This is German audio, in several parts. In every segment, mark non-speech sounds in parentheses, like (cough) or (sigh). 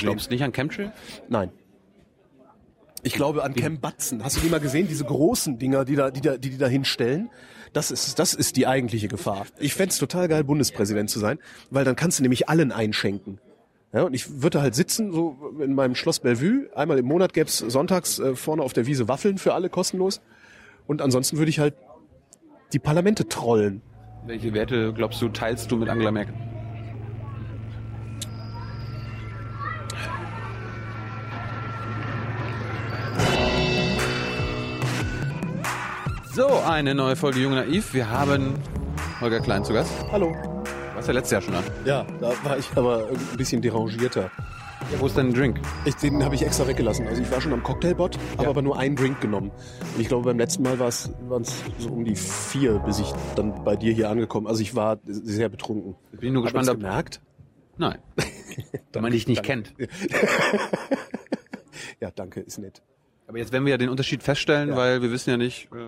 Du glaubst nicht an Chemtrail? Nein. Ich glaube an Cam Batzen. Hast du die mal gesehen? Diese großen Dinger, die da, die da, die, die da hinstellen? Das ist, das ist die eigentliche Gefahr. Ich fänd's total geil, Bundespräsident zu sein, weil dann kannst du nämlich allen einschenken. Ja, und ich würde halt sitzen, so in meinem Schloss Bellevue. Einmal im Monat gäb's sonntags äh, vorne auf der Wiese Waffeln für alle kostenlos. Und ansonsten würde ich halt die Parlamente trollen. Welche Werte, glaubst du, teilst du mit Angela Merkel? So, eine neue Folge Jung Naiv. Wir haben Holger Klein zu Gast. Hallo. Warst ja letztes Jahr schon an. Ja, da war ich aber ein bisschen derangierter. Ja, wo ist dein Drink? Ich, den habe ich extra weggelassen. Also ich war schon am Cocktailbot, habe Ja. aber nur einen Drink genommen. Und ich glaube, beim letzten Mal waren es so um die vier, bis ich dann bei dir hier angekommen. Also ich war sehr betrunken. Bin ich nur gespannt, ob... gemerkt? Nein. (laughs) Wenn man dich nicht kennt. (laughs) Ja, danke, ist nett. Aber jetzt werden wir ja den Unterschied feststellen, Ja. weil wir wissen ja nicht, äh,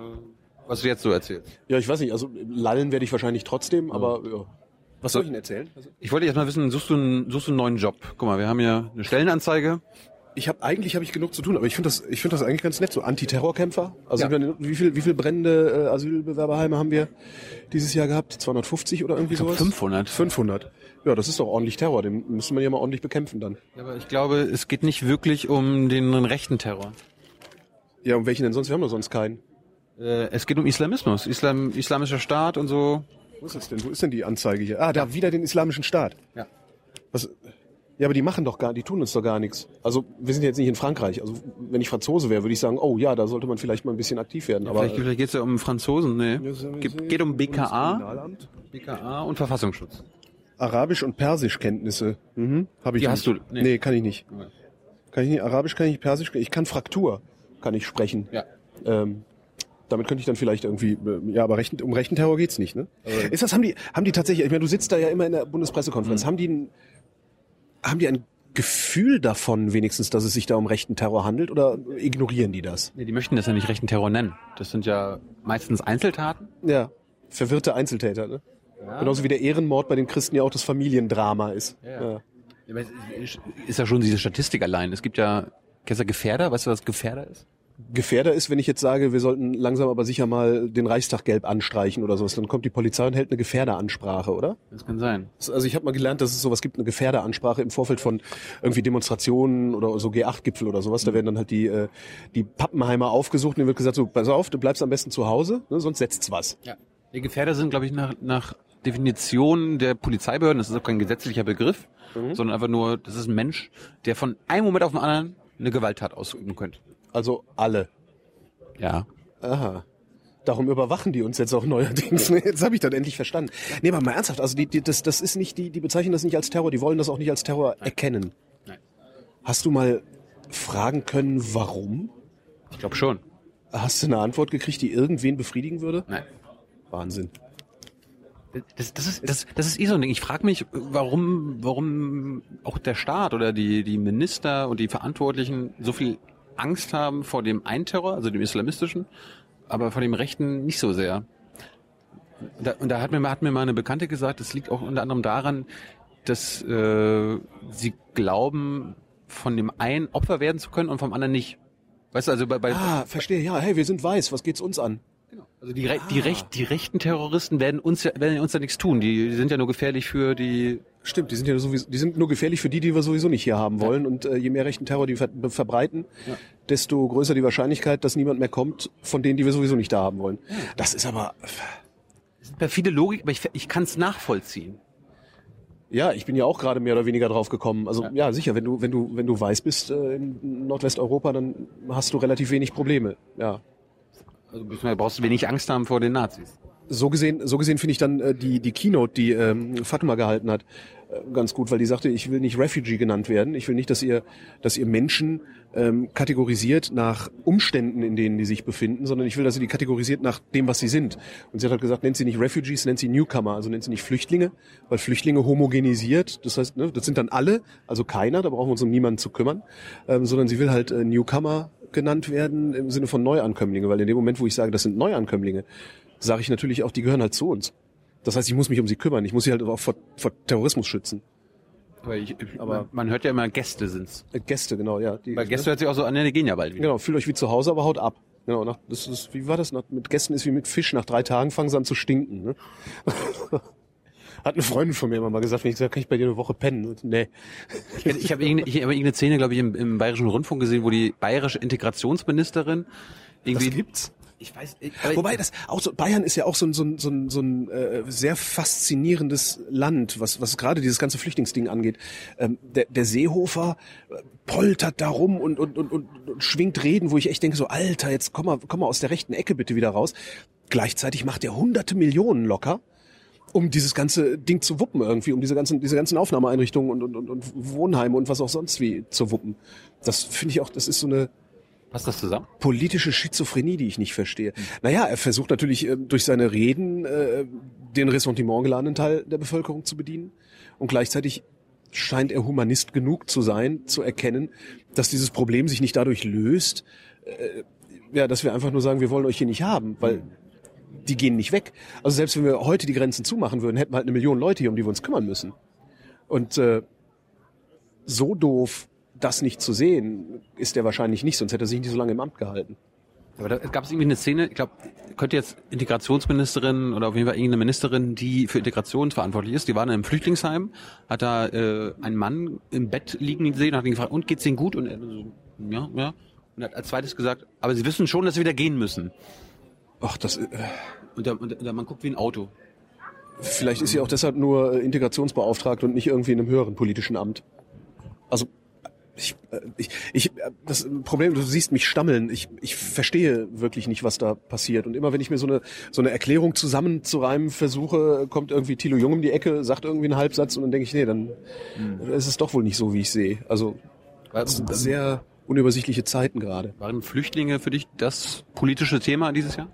was du jetzt so erzählst. Ja, ich weiß nicht, also lallen werde ich wahrscheinlich trotzdem, aber ja. Was soll ich Ihnen erzählen? Also, Ich wollte erst mal wissen, suchst du, einen, suchst du einen neuen Job? Guck mal, wir haben ja eine Stellenanzeige. ich habe eigentlich habe ich genug zu tun, aber ich finde das ich finde das eigentlich ganz nett so Antiterrorkämpfer. Also Ja. meine, wie viel wie viel brennende äh, Asylbewerberheime haben wir dieses Jahr gehabt? 250 oder irgendwie Ich sowas? 500. 500. Ja, das ist doch ordentlich Terror, den müsste man ja mal ordentlich bekämpfen dann. Ja, aber ich glaube, es geht nicht wirklich um den rechten Terror. Ja, und welchen denn sonst? Wir haben doch sonst keinen. Äh, es geht um Islamismus, Islam, islamischer Staat und so. Wo ist das denn? Wo ist denn die Anzeige hier? Ah, da wieder den islamischen Staat. Ja. Was? Ja, aber die machen doch gar, die tun uns doch gar nichts. Also wir sind jetzt nicht in Frankreich. Also wenn ich Franzose wäre, würde ich sagen, oh ja, da sollte man vielleicht mal ein bisschen aktiv werden. Aber vielleicht vielleicht geht es ja um Franzosen, nee. Geht, geht um BKA. BKA und Verfassungsschutz. Arabisch und Persischkenntnisse. Mhm. Habe ich Die nicht. hast du- nee. Nee. kann ich nicht. Kann ich nicht. Arabisch kann ich, Persisch ich kann Fraktur, kann ich sprechen. Ja. Ähm, damit könnte ich dann vielleicht irgendwie, äh, ja, aber rechten, um rechten Terror geht's nicht, ne? Ist das, haben die, haben die tatsächlich, ich meine, du sitzt da ja immer in der Bundespressekonferenz, Mhm. haben die, ein, haben die ein Gefühl davon wenigstens, dass es sich da um rechten Terror handelt oder ignorieren die das? Nee, die möchten das ja nicht rechten Terror nennen. Das sind ja meistens Einzeltaten. Ja. Verwirrte Einzeltäter, ne? Genauso wie der Ehrenmord bei den Christen ja auch das Familiendrama ist. Ja. Ja, es Ist ja schon diese Statistik allein. Es gibt ja, kennst du Gefährder? Weißt du, was Gefährder ist? Gefährder ist, wenn ich jetzt sage, wir sollten langsam aber sicher mal den Reichstag gelb anstreichen oder sowas, dann kommt die Polizei und hält eine Gefährderansprache, oder? Das kann sein. Also ich habe mal gelernt, dass es sowas gibt, eine Gefährderansprache im Vorfeld von irgendwie Demonstrationen oder so G8-Gipfel oder sowas. Da werden dann halt die, äh, die Pappenheimer aufgesucht und denen wird gesagt, so, pass auf, du bleibst am besten zu Hause, ne, sonst setzt's was. Ja. Die Gefährder sind, glaube ich, nach, nach Definition der Polizeibehörden, das ist auch kein gesetzlicher Begriff, sondern einfach nur, das ist ein Mensch, der von einem Moment auf den anderen eine Gewalttat ausüben könnte. Also alle. Ja. Aha. Darum überwachen die uns jetzt auch neuerdings. (laughs) Ne? Jetzt habe ich das endlich verstanden. Nee, aber mal ernsthaft, also die, die, das, das ist nicht, die, die bezeichnen das nicht als Terror, die wollen das auch nicht als Terror erkennen. Nein. Hast du mal fragen können, warum? Ich glaube schon. Hast du eine Antwort gekriegt, die irgendwen befriedigen würde? Nein. Wahnsinn. Das, das, ist, das, das ist eh so ein Ding. Ich frage mich, warum, warum auch der Staat oder die, die Minister und die Verantwortlichen so viel Angst haben vor dem einen Terror, also dem islamistischen, aber vor dem rechten nicht so sehr. Da, und da hat mir, hat mir mal eine Bekannte gesagt, das liegt auch unter anderem daran, dass äh, sie glauben, von dem einen Opfer werden zu können und vom anderen nicht. Weißt du, also bei, bei Ah, verstehe, ja, hey, wir sind weiß, was geht's uns an? Also die, Re die, Recht, die rechten Terroristen werden uns ja, werden uns ja nichts tun. Die, die sind ja nur gefährlich für die. Stimmt, die sind ja sowieso, die sind nur gefährlich für die, die wir sowieso nicht hier haben wollen. Und äh, je mehr rechten Terror die ver verbreiten, Ja. desto größer die Wahrscheinlichkeit, dass niemand mehr kommt von denen, die wir sowieso nicht da haben wollen. Das ist aber, Das ist perfide Logik, aber ich, ich kann es nachvollziehen. ja, ich bin ja auch gerade mehr oder weniger drauf gekommen. Also Ja. ja, sicher, wenn du, wenn du, wenn du weiß bist äh, in Nordwesteuropa, dann hast du relativ wenig Probleme. Ja. Also brauchst wenig Angst haben vor den Nazis. so gesehen, so gesehen finde ich dann äh, die die Keynote, die ähm, Fatma gehalten hat, äh, ganz gut, weil die sagte, ich will nicht Refugee genannt werden. Ich will nicht, dass ihr, dass ihr Menschen ähm, kategorisiert nach Umständen, in denen die sich befinden, sondern ich will, dass ihr die kategorisiert nach dem, was sie sind. Und sie hat halt gesagt, nennt sie nicht Refugees, nennt sie Newcomer, also nennt sie nicht Flüchtlinge, weil Flüchtlinge homogenisiert. Das heißt, ne, das sind dann alle, also keiner, da brauchen wir uns um niemanden zu kümmern, ähm, sondern sie will halt äh, Newcomer genannt werden im Sinne von Neuankömmlinge, weil in dem Moment, wo ich sage, das sind Neuankömmlinge, sage ich natürlich auch, die gehören halt zu uns. Das heißt, ich muss mich um sie kümmern. Ich muss sie halt auch vor, vor Terrorismus schützen. Aber, ich, aber man hört ja immer, Gäste sind's. Äh, Gäste, genau, ja. Die, Weil Gäste hört sich auch so an, die gehen ja bald wieder. Genau, fühlt euch wie zu Hause, aber haut ab. Genau, nach, das ist, wie war das? Nach, mit Gästen ist wie mit Fisch. Nach drei Tagen fangen sie an zu stinken. Ne? (laughs) Hat eine Freundin von mir immer mal gesagt, wenn ich gesagt kann ich bei dir eine Woche pennen? Und, nee. Ich, ich habe irgendeine, ich hab irgendeine Szene, glaube ich, im, im Bayerischen Rundfunk gesehen, wo die bayerische Integrationsministerin irgendwie... Das gibt's? Ich weiß, ich, Wobei das auch so Bayern ist ja auch so ein so ein so ein, so ein äh, sehr faszinierendes Land, was was gerade dieses ganze Flüchtlingsding angeht. Ähm, der, der Seehofer äh, poltert da rum und, und, und, und, und schwingt Reden, wo ich echt denke so Alter, jetzt komm mal komm mal aus der rechten Ecke bitte wieder raus. Gleichzeitig macht er hunderte Millionen locker um dieses ganze Ding zu wuppen irgendwie, um diese ganzen, diese ganzen Aufnahmeeinrichtungen und, und, und, und Wohnheime und was auch sonst wie zu wuppen. Das finde ich auch, das ist so eine, Passt das zusammen? Politische Schizophrenie, die ich nicht verstehe. Mhm. Naja, er versucht natürlich äh, durch seine Reden äh, den Ressentiment geladenen Teil der Bevölkerung zu bedienen. Und gleichzeitig scheint er Humanist genug zu sein, zu erkennen, dass dieses Problem sich nicht dadurch löst, äh, ja, dass wir einfach nur sagen, wir wollen euch hier nicht haben, weil die gehen nicht weg. Also selbst wenn wir heute die Grenzen zumachen würden, hätten wir halt eine Million Leute hier, um die wir uns kümmern müssen. Und äh, so doof das nicht zu sehen, ist er wahrscheinlich nicht, sonst hätte er sich nicht so lange im Amt gehalten. Aber da gab es irgendwie eine Szene, ich glaube, könnte jetzt Integrationsministerin oder auf jeden Fall irgendeine Ministerin, die für Integration verantwortlich ist, die war in einem Flüchtlingsheim, hat da äh, einen Mann im Bett liegen gesehen, hat ihn gefragt, und geht's Ihnen gut? Und er so, ja, ja. Und hat als zweites gesagt, aber Sie wissen schon, dass Sie wieder gehen müssen. Ach, das. Äh, und, der, und der Mann guckt wie ein Auto. Vielleicht ist sie auch deshalb nur äh, Integrationsbeauftragte und nicht irgendwie in einem höheren politischen Amt. Also ich, äh, ich, ich, äh, das Problem, du siehst mich stammeln. Ich, ich verstehe wirklich nicht, was da passiert. Und immer wenn ich mir so eine, so eine Erklärung zusammenzureimen versuche, kommt irgendwie Thilo Jung um die Ecke, sagt irgendwie einen Halbsatz und dann denke ich, nee, dann hm. ist es doch wohl nicht so, wie ich sehe. Also sehr unübersichtliche Zeiten gerade. Waren Flüchtlinge für dich das politische Thema dieses Jahr?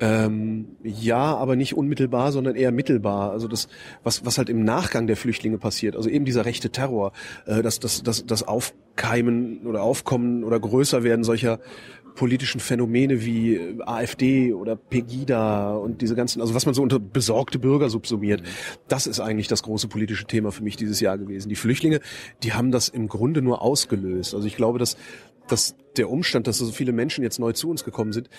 Ähm, ja, aber nicht unmittelbar, sondern eher mittelbar. Also das, was, was halt im Nachgang der Flüchtlinge passiert, also eben dieser rechte Terror, äh, das, das, das, das Aufkeimen oder Aufkommen oder größer werden solcher politischen Phänomene wie äh, AfD oder Pegida und diese ganzen, also was man so unter besorgte Bürger subsumiert, das ist eigentlich das große politische Thema für mich dieses Jahr gewesen. Die Flüchtlinge, die haben das im Grunde nur ausgelöst. Also ich glaube, dass dass der Umstand, dass so viele Menschen jetzt neu zu uns gekommen sind,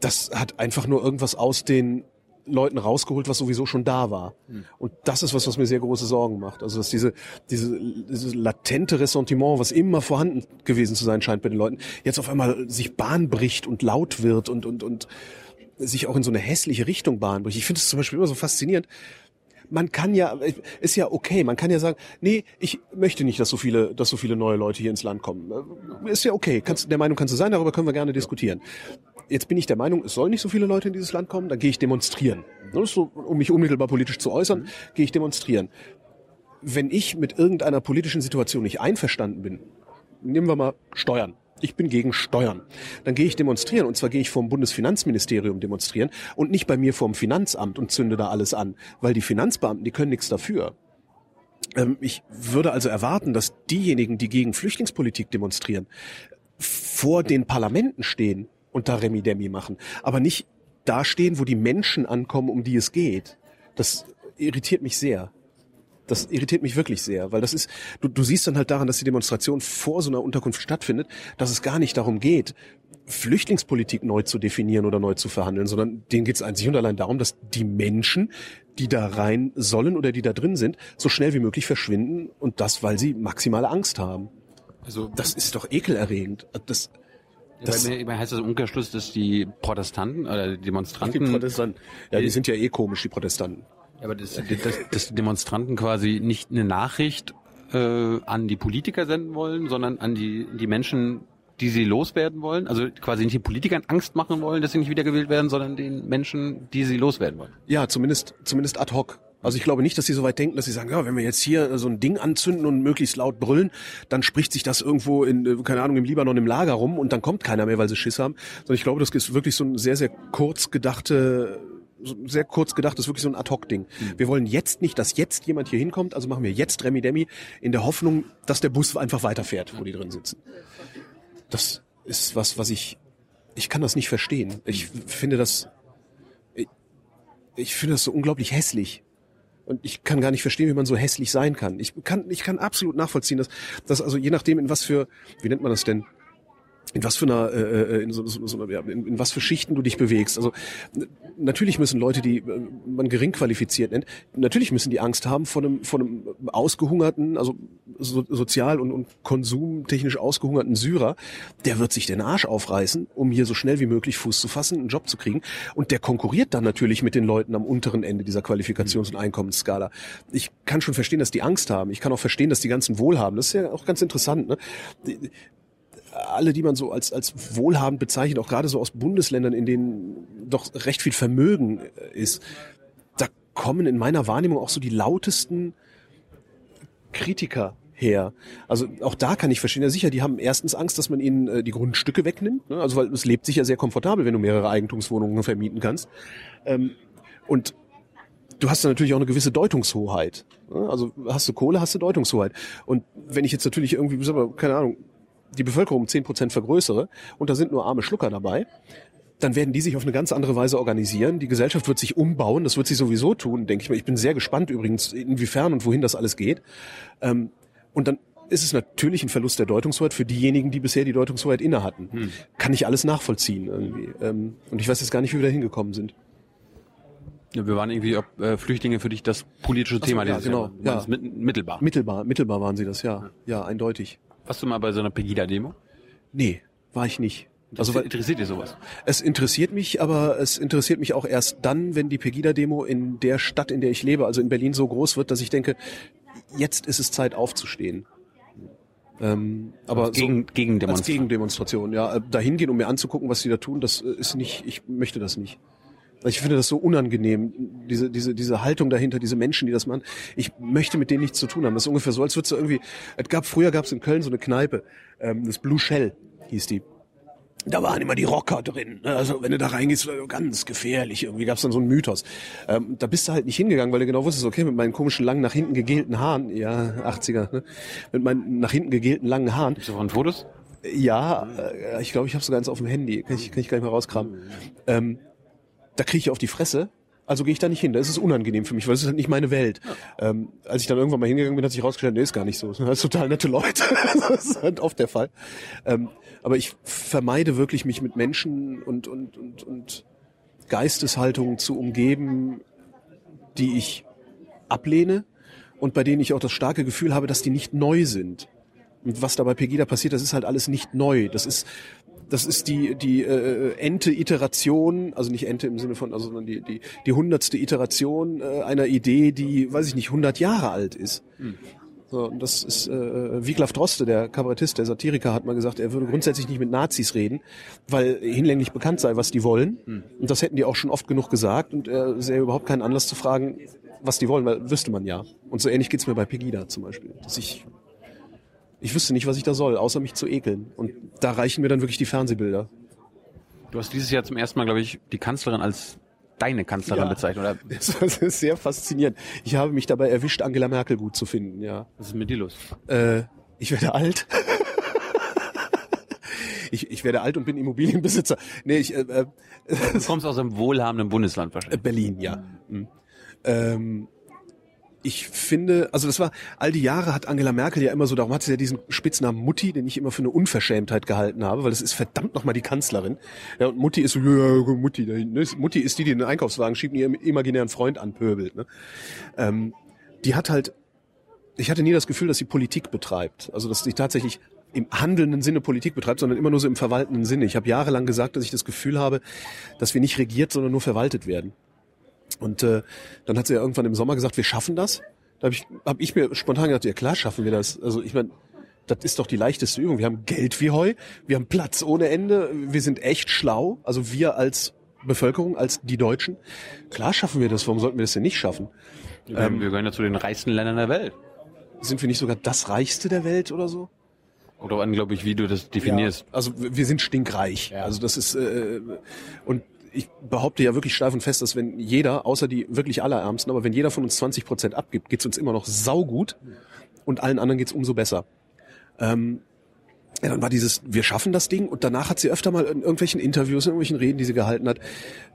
das hat einfach nur irgendwas aus den Leuten rausgeholt, was sowieso schon da war. Hm. Und das ist was, was mir sehr große Sorgen macht. Also dass diese, diese, dieses latente Ressentiment, was immer vorhanden gewesen zu sein scheint bei den Leuten, jetzt auf einmal sich Bahn bricht und laut wird und, und, und sich auch in so eine hässliche Richtung Bahn bricht. Ich finde es zum Beispiel immer so faszinierend. Man kann ja, ist ja okay, man kann ja sagen, nee, ich möchte nicht, dass so viele, dass so viele neue Leute hier ins Land kommen. Ist ja okay, kannst, der Meinung kannst du sein, darüber können wir gerne diskutieren jetzt bin ich der Meinung, es sollen nicht so viele Leute in dieses Land kommen, dann gehe ich demonstrieren. So, um mich unmittelbar politisch zu äußern, mhm. gehe ich demonstrieren. Wenn ich mit irgendeiner politischen Situation nicht einverstanden bin, nehmen wir mal Steuern. Ich bin gegen Steuern. Dann gehe ich demonstrieren und zwar gehe ich vom Bundesfinanzministerium demonstrieren und nicht bei mir vom Finanzamt und zünde da alles an, weil die Finanzbeamten, die können nichts dafür. Ähm, ich würde also erwarten, dass diejenigen, die gegen Flüchtlingspolitik demonstrieren, vor den Parlamenten stehen und da Remi Demi machen. Aber nicht dastehen, wo die Menschen ankommen, um die es geht. Das irritiert mich sehr. Das irritiert mich wirklich sehr, weil das ist, du, du siehst dann halt daran, dass die Demonstration vor so einer Unterkunft stattfindet, dass es gar nicht darum geht, Flüchtlingspolitik neu zu definieren oder neu zu verhandeln, sondern denen geht es einzig und allein darum, dass die Menschen, die da rein sollen oder die da drin sind, so schnell wie möglich verschwinden und das, weil sie maximale Angst haben. Also das ist doch ekelerregend. Das, das bei mir heißt das im Umkehrschluss, dass die Protestanten oder die Demonstranten. Die Protestanten. Ja, die sind ja eh komisch, die Protestanten. Ja, aber das, das, dass die Demonstranten quasi nicht eine Nachricht äh, an die Politiker senden wollen, sondern an die, die Menschen, die sie loswerden wollen. Also quasi nicht den Politikern Angst machen wollen, dass sie nicht wiedergewählt werden, sondern den Menschen, die sie loswerden wollen. Ja, zumindest, zumindest ad hoc. Also ich glaube nicht, dass sie so weit denken, dass sie sagen, ja, wenn wir jetzt hier so ein Ding anzünden und möglichst laut brüllen, dann spricht sich das irgendwo in, äh, keine Ahnung, im Libanon im Lager rum und dann kommt keiner mehr, weil sie Schiss haben. Sondern ich glaube, das ist wirklich so ein sehr, sehr kurz gedachte sehr kurz gedacht, das ist wirklich so ein Ad-Hoc-Ding. Mhm. Wir wollen jetzt nicht, dass jetzt jemand hier hinkommt, also machen wir jetzt Remi Demi in der Hoffnung, dass der Bus einfach weiterfährt, wo die drin sitzen. Das ist was, was ich, ich kann das nicht verstehen. Ich finde das, ich, ich finde das so unglaublich hässlich Und ich kann gar nicht verstehen, wie man so hässlich sein kann. Ich kann, ich kann absolut nachvollziehen, dass, dass also je nachdem, in was für, wie nennt man das denn? In was für einer, äh, äh in, so, so, so, ja, in, in was für Schichten du dich bewegst. Also natürlich müssen Leute, die äh, man gering qualifiziert nennt, natürlich müssen die Angst haben vor einem, vor einem ausgehungerten, also so, sozial und, und konsumtechnisch ausgehungerten Syrer. Der wird sich den Arsch aufreißen, um hier so schnell wie möglich Fuß zu fassen, einen Job zu kriegen. Und der konkurriert dann natürlich mit den Leuten am unteren Ende dieser Qualifikations- und Einkommensskala. Ich kann schon verstehen, dass die Angst haben. Ich kann auch verstehen, dass die ganzen Wohlhaben, das ist ja auch ganz interessant, ne? Alle, die man so als, als wohlhabend bezeichnet, auch gerade so aus Bundesländern, in denen doch recht viel Vermögen äh, ist, da kommen in meiner Wahrnehmung auch so die lautesten Kritiker her. Also auch da kann ich verstehen. Ja sicher, die haben erstens Angst, dass man ihnen äh, die Grundstücke wegnimmt. Ne? Also weil es lebt sich ja sehr komfortabel, wenn du mehrere Eigentumswohnungen vermieten kannst. Ähm, und du hast dann natürlich auch eine gewisse Deutungshoheit. Ne? Also hast du Kohle, hast du Deutungshoheit. Und wenn ich jetzt natürlich irgendwie, keine Ahnung, die Bevölkerung um zehn Prozent vergrößere und da sind nur arme Schlucker dabei, dann werden die sich auf eine ganz andere Weise organisieren. Die Gesellschaft wird sich umbauen, das wird sie sowieso tun, denke ich mal. Ich bin sehr gespannt übrigens, inwiefern und wohin das alles geht. Ähm, und dann ist es natürlich ein Verlust der Deutungshoheit für diejenigen, die bisher die Deutungshoheit inne hatten. Hm. Kann ich alles nachvollziehen irgendwie. Ähm, und ich weiß jetzt gar nicht, wie wir da hingekommen sind. Ja, wir waren irgendwie, ob äh, Flüchtlinge für dich das politische so, Thema ja, genau, Jahr. Ja. Mittelbar. Mittelbar, mittelbar waren sie das, ja. Ja, eindeutig. Warst du mal bei so einer Pegida-Demo? Nee, war ich nicht. Also interessiert dir sowas? Es interessiert mich, aber es interessiert mich auch erst dann, wenn die Pegida-Demo in der Stadt, in der ich lebe, also in Berlin, so groß wird, dass ich denke, jetzt ist es Zeit aufzustehen. Ähm, aber als gegen, so, gegen Demonstration. Als Gegendemonstration, ja. Dahin gehen, um mir anzugucken, was sie da tun, das äh, ist nicht, ich möchte das nicht. Ich finde das so unangenehm, diese, diese, diese Haltung dahinter, diese Menschen, die das machen. Ich möchte mit denen nichts zu tun haben. Das ist ungefähr so, als würde es irgendwie, es gab, früher gab es in Köln so eine Kneipe, ähm, das Blue Shell hieß die. Da waren immer die Rocker drin. Ne? Also wenn du da reingehst, ganz gefährlich. Irgendwie gab es dann so einen Mythos. Ähm, da bist du halt nicht hingegangen, weil du genau wusstest, okay, mit meinen komischen langen nach hinten gegelten Haaren, ja, 80er, ne? mit meinen nach hinten gegelten langen Haaren. Gibt's davon Fotos? Ja, äh, ich glaube, ich habe sogar eins auf dem Handy. Kann ich, kann ich gar nicht mehr rauskramen. Ähm, da kriege ich auf die Fresse. Also gehe ich da nicht hin. Das ist unangenehm für mich, weil es ist halt nicht meine Welt. Ja. Ähm, als ich dann irgendwann mal hingegangen bin, hat sich rausgestellt, nee, ist gar nicht so. (laughs) Das sind total nette Leute. (laughs) das ist halt oft der Fall. Ähm, aber ich vermeide wirklich, mich mit Menschen und, und, und, und Geisteshaltungen zu umgeben, die ich ablehne und bei denen ich auch das starke Gefühl habe, dass die nicht neu sind. Und was da bei Pegida passiert, das ist halt alles nicht neu. Das ist das ist die die äh, ente Iteration, also nicht Ente im Sinne von, also sondern die die die hundertste Iteration äh, einer Idee, die, weiß ich nicht, 100 Jahre alt ist. Hm. So, und das ist äh, Wiglaf Droste, der Kabarettist, der Satiriker, hat mal gesagt, er würde grundsätzlich nicht mit Nazis reden, weil hinlänglich bekannt sei, was die wollen. Hm. Und das hätten die auch schon oft genug gesagt und er sähe überhaupt keinen Anlass zu fragen, was die wollen, weil wüsste man ja. Und so ähnlich geht's mir bei Pegida zum Beispiel, dass ich ich wüsste nicht, was ich da soll, außer mich zu ekeln. Und da reichen mir dann wirklich die Fernsehbilder. Du hast dieses Jahr zum ersten Mal, glaube ich, die Kanzlerin als deine Kanzlerin ja, bezeichnet, oder? (laughs) Das ist sehr faszinierend. Ich habe mich dabei erwischt, Angela Merkel gut zu finden, ja. Was ist mit dir los? Äh, ich werde alt. (laughs) ich, ich werde alt und bin Immobilienbesitzer. Nee, ich, äh, äh, du kommst aus einem wohlhabenden Bundesland wahrscheinlich. Berlin, ja. Mhm. Ähm, ich finde, also das war, all die Jahre hat Angela Merkel ja immer so, darum hat sie ja diesen Spitznamen Mutti, den ich immer für eine Unverschämtheit gehalten habe, weil das ist verdammt nochmal die Kanzlerin. Ja, und Mutti ist so, ja, Mutti da hinten. Ne? Mutti ist die, die den Einkaufswagen schiebt und ihren imaginären Freund anpöbelt. Ne? Ähm, die hat halt, ich hatte nie das Gefühl, dass sie Politik betreibt. Also dass sie tatsächlich im handelnden Sinne Politik betreibt, sondern immer nur so im verwaltenden Sinne. Ich habe jahrelang gesagt, dass ich das Gefühl habe, dass wir nicht regiert, sondern nur verwaltet werden. Und äh, dann hat sie ja irgendwann im Sommer gesagt, wir schaffen das. Da habe ich, hab ich mir spontan gedacht, ja klar schaffen wir das. Also ich meine, das ist doch die leichteste Übung. Wir haben Geld wie Heu, wir haben Platz ohne Ende, wir sind echt schlau. Also wir als Bevölkerung, als die Deutschen. Klar schaffen wir das, warum sollten wir das denn nicht schaffen? Wir, ähm, wir gehören ja zu den reichsten Ländern der Welt. Sind wir nicht sogar das reichste der Welt oder so? Oder an, glaube ich, wie du das definierst. Ja, also wir sind stinkreich. Ja. Also das ist äh, und ich behaupte ja wirklich steif und fest, dass wenn jeder, außer die wirklich Allerärmsten, aber wenn jeder von uns 20 Prozent abgibt, geht's uns immer noch saugut und allen anderen geht's umso besser. Ähm, ja, dann war dieses, wir schaffen das Ding und danach hat sie öfter mal in irgendwelchen Interviews, in irgendwelchen Reden, die sie gehalten hat,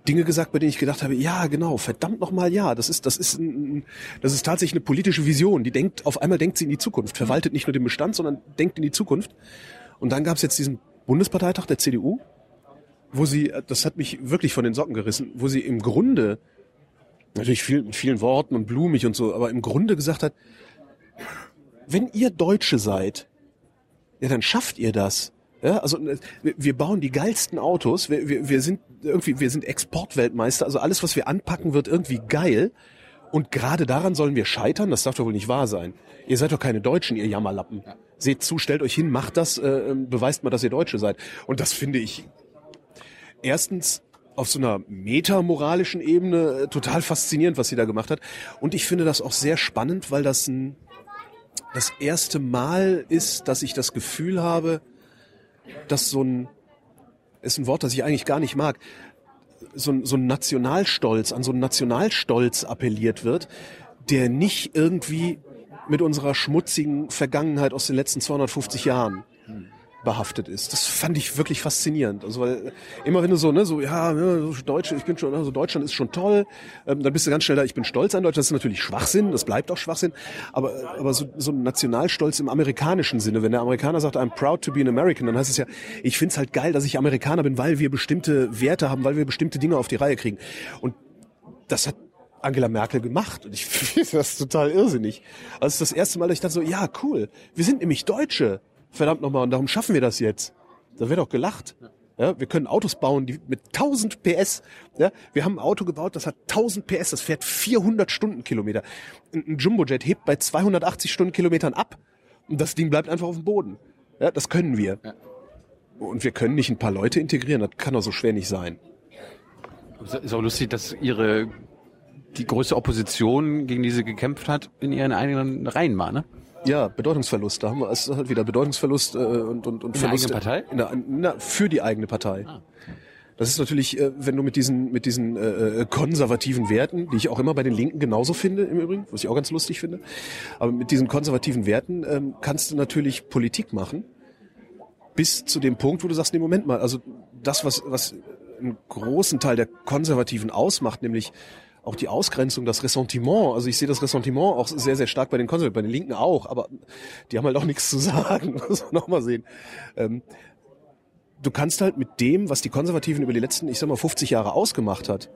Dinge gesagt, bei denen ich gedacht habe, ja, genau, verdammt nochmal, ja, das ist, das ist, ein, das ist tatsächlich eine politische Vision. Die denkt, auf einmal denkt sie in die Zukunft, verwaltet nicht nur den Bestand, sondern denkt in die Zukunft. Und dann gab es jetzt diesen Bundesparteitag der CDU, wo sie, das hat mich wirklich von den Socken gerissen, wo sie im Grunde, natürlich viel, mit vielen Worten und blumig und so, aber im Grunde gesagt hat, wenn ihr Deutsche seid, ja, dann schafft ihr das. Ja, also wir, bauen die geilsten Autos, wir, wir, wir sind irgendwie, wir sind Exportweltmeister, also alles, was wir anpacken, wird irgendwie geil. Und gerade daran sollen wir scheitern, das darf doch wohl nicht wahr sein. Ihr seid doch keine Deutschen, ihr Jammerlappen. Ja. Seht zu, stellt euch hin, macht das, äh, beweist mal, dass ihr Deutsche seid. Und das finde ich erstens auf so einer metamoralischen Ebene äh, total faszinierend, was sie da gemacht hat. Und ich finde das auch sehr spannend, weil das ein das erste Mal ist, dass ich das Gefühl habe, dass so ein, ist ein Wort, das ich eigentlich gar nicht mag, so ein, so ein Nationalstolz, an so einen Nationalstolz appelliert wird, der nicht irgendwie mit unserer schmutzigen Vergangenheit aus den letzten 250 Jahren behaftet ist. Das fand ich wirklich faszinierend. Also weil immer wenn du so, ne, so ja, Deutsche, ich bin schon, also Deutschland ist schon toll, ähm, dann bist du ganz schnell da, ich bin stolz an Deutschland. Das ist natürlich Schwachsinn, das bleibt auch Schwachsinn, aber aber so, so ein Nationalstolz im amerikanischen Sinne, wenn der Amerikaner sagt, I'm proud to be an American, dann heißt es ja, ich find's halt geil, dass ich Amerikaner bin, weil wir bestimmte Werte haben, weil wir bestimmte Dinge auf die Reihe kriegen. Und das hat Angela Merkel gemacht. Und ich (laughs) finde das total irrsinnig. Also das erste Mal, dass ich dachte so, ja, cool. Wir sind nämlich Deutsche verdammt nochmal, und darum schaffen wir das jetzt. Da wird doch gelacht. Ja, wir können Autos bauen, die mit 1000 PS. Ja, wir haben ein Auto gebaut, das hat 1000 PS, das fährt 400 Stundenkilometer. Ein Jumbojet hebt bei 280 Stundenkilometern ab und das Ding bleibt einfach auf dem Boden. Ja, das können wir. Ja. Und wir können nicht ein paar Leute integrieren, das kann doch so schwer nicht sein. Ist auch lustig, dass ihre die größte Opposition, gegen die sie gekämpft hat, in ihren eigenen Reihen war, ne? Ja, Bedeutungsverlust. Da haben wir es halt wieder Bedeutungsverlust äh, und und und in Verlust der eigenen Partei. In der, na, für die eigene Partei. Ah. Das ist natürlich, äh, wenn du mit diesen mit diesen äh, äh, konservativen Werten, die ich auch immer bei den Linken genauso finde im Übrigen, was ich auch ganz lustig finde, aber mit diesen konservativen Werten ähm, kannst du natürlich Politik machen, bis zu dem Punkt, wo du sagst, nee, Moment mal, also das, was was einen großen Teil der Konservativen ausmacht, nämlich auch die Ausgrenzung, das Ressentiment. Also ich sehe das Ressentiment auch sehr, sehr stark bei den Konservativen, bei den Linken auch, aber die haben halt auch nichts zu sagen. (laughs) Muss man noch mal sehen. Ähm, du kannst halt mit dem, was die Konservativen über die letzten, ich sag mal, 50 Jahre ausgemacht hat,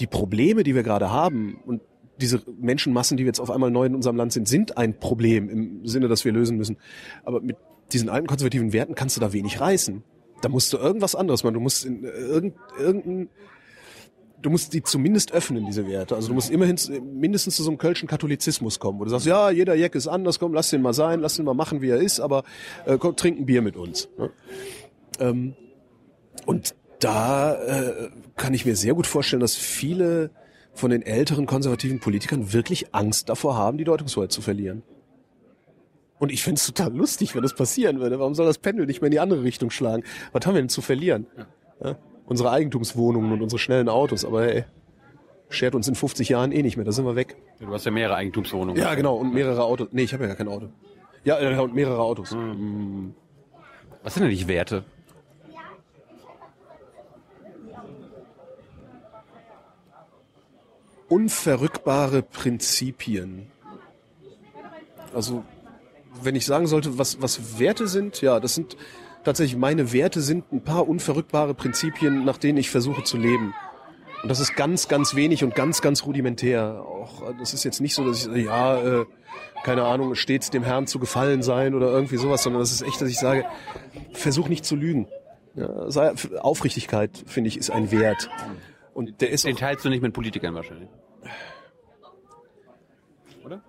die Probleme, die wir gerade haben und diese Menschenmassen, die jetzt auf einmal neu in unserem Land sind, sind ein Problem im Sinne, dass wir lösen müssen. Aber mit diesen alten konservativen Werten kannst du da wenig reißen. Da musst du irgendwas anderes machen. Du musst in irgendein du musst die zumindest öffnen, diese Werte. Also du musst immerhin mindestens zu so einem kölschen Katholizismus kommen, wo du sagst, ja, jeder Jack ist anders, komm, lass den mal sein, lass den mal machen, wie er ist, aber äh, komm, trink ein Bier mit uns. Ne? Ähm, und da äh, kann ich mir sehr gut vorstellen, dass viele von den älteren konservativen Politikern wirklich Angst davor haben, die Deutungshoheit zu verlieren. Und ich fände es total lustig, wenn das passieren würde. Warum soll das Pendel nicht mehr in die andere Richtung schlagen? Was haben wir denn zu verlieren? Ja? Unsere Eigentumswohnungen und unsere schnellen Autos, aber hey, schert uns in 50 Jahren eh nicht mehr, da sind wir weg. Du hast ja mehrere Eigentumswohnungen. Ja, genau, und mehrere Autos. Nee, ich habe ja gar kein Auto. Ja, äh, und mehrere Autos. Mhm. Was sind denn die Werte? Unverrückbare Prinzipien. Also, wenn ich sagen sollte, was, was Werte sind, ja, das sind tatsächlich meine Werte sind ein paar unverrückbare Prinzipien, nach denen ich versuche zu leben. Und das ist ganz, ganz wenig und ganz, ganz rudimentär. Auch das ist jetzt nicht so, dass ich ja, äh, keine Ahnung, stets dem Herrn zu gefallen sein oder irgendwie sowas, sondern das ist echt, dass ich sage, versuch nicht zu lügen. Ja, sei, Aufrichtigkeit, finde ich, ist ein Wert. Und der ist Den teilst du nicht mit Politikern wahrscheinlich. Oder?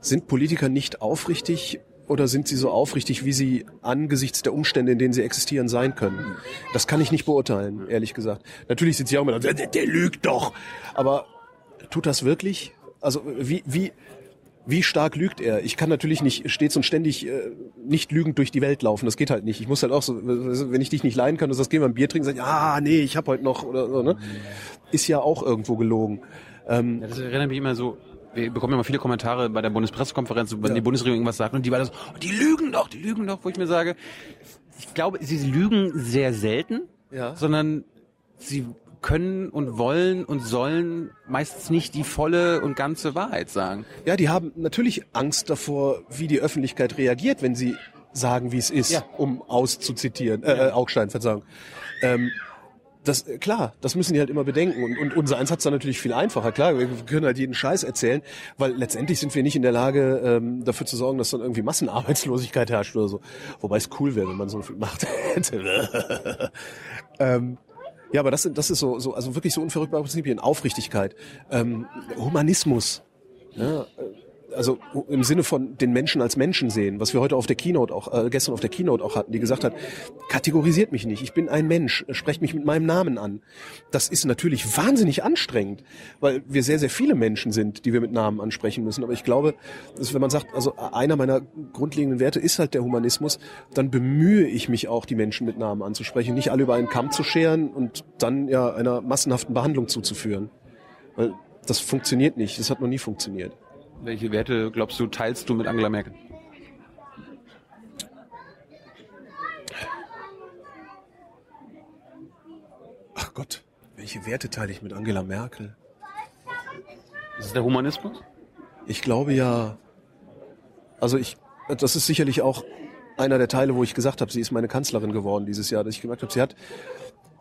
Sind Politiker nicht aufrichtig oder sind sie so aufrichtig, wie sie angesichts der Umstände, in denen sie existieren, sein können? Das kann ich nicht beurteilen, ehrlich gesagt. Natürlich sind sie auch immer, der, der lügt doch. Aber tut das wirklich? Also wie, wie, wie stark lügt er? Ich kann natürlich nicht stets und ständig äh, nicht lügend durch die Welt laufen. Das geht halt nicht. Ich muss halt auch so, wenn ich dich nicht leiden kann, du sagst, geh mal ein Bier trinken, sag ich, ah, nee, ich hab heute noch oder so, ne? Ist ja auch irgendwo gelogen. Ähm, ja, das erinnert mich immer so, wir bekommen ja mal viele Kommentare bei der Bundespressekonferenz, wenn Ja. die Bundesregierung irgendwas sagt und die war das, oh, die lügen doch, die lügen doch, wo ich mir sage, ich glaube, sie lügen sehr selten, Ja. sondern sie können und wollen und sollen meistens nicht die volle und ganze Wahrheit sagen. Ja, die haben natürlich Angst davor, wie die Öffentlichkeit reagiert, wenn sie sagen, wie es ist, Ja. um auszuzitieren, äh, Augstein, Verzeihung. Ähm, das, äh, klar, das müssen die halt immer bedenken. Und, und unser eins hat es dann natürlich viel einfacher. Klar, wir können halt jeden Scheiß erzählen, weil letztendlich sind wir nicht in der Lage, ähm, dafür zu sorgen, dass dann irgendwie Massenarbeitslosigkeit herrscht oder so. Wobei es cool wäre, wenn man so viel Macht hätte. (laughs) ähm, ja, aber das, sind, das ist so, so, also wirklich so unverrückbare Prinzipien. Aufrichtigkeit, ähm, Humanismus. Ja, also im Sinne von den Menschen als Menschen sehen, was wir heute auf der Keynote auch, äh, gestern auf der Keynote auch hatten, die gesagt hat, kategorisiert mich nicht, ich bin ein Mensch, sprecht mich mit meinem Namen an. Das ist natürlich wahnsinnig anstrengend, weil wir sehr, sehr viele Menschen sind, die wir mit Namen ansprechen müssen. Aber ich glaube, dass wenn man sagt, also einer meiner grundlegenden Werte ist halt der Humanismus, dann bemühe ich mich auch, die Menschen mit Namen anzusprechen, nicht alle über einen Kamm zu scheren und dann ja einer massenhaften Behandlung zuzuführen. Weil das funktioniert nicht, das hat noch nie funktioniert. Welche Werte, glaubst du, teilst du mit Angela Merkel? Ach Gott, welche Werte teile ich mit Angela Merkel? Ist es der Humanismus? Ich glaube ja, also ich, das ist sicherlich auch einer der Teile, wo ich gesagt habe, sie ist meine Kanzlerin geworden dieses Jahr, dass ich gemerkt habe, sie hat,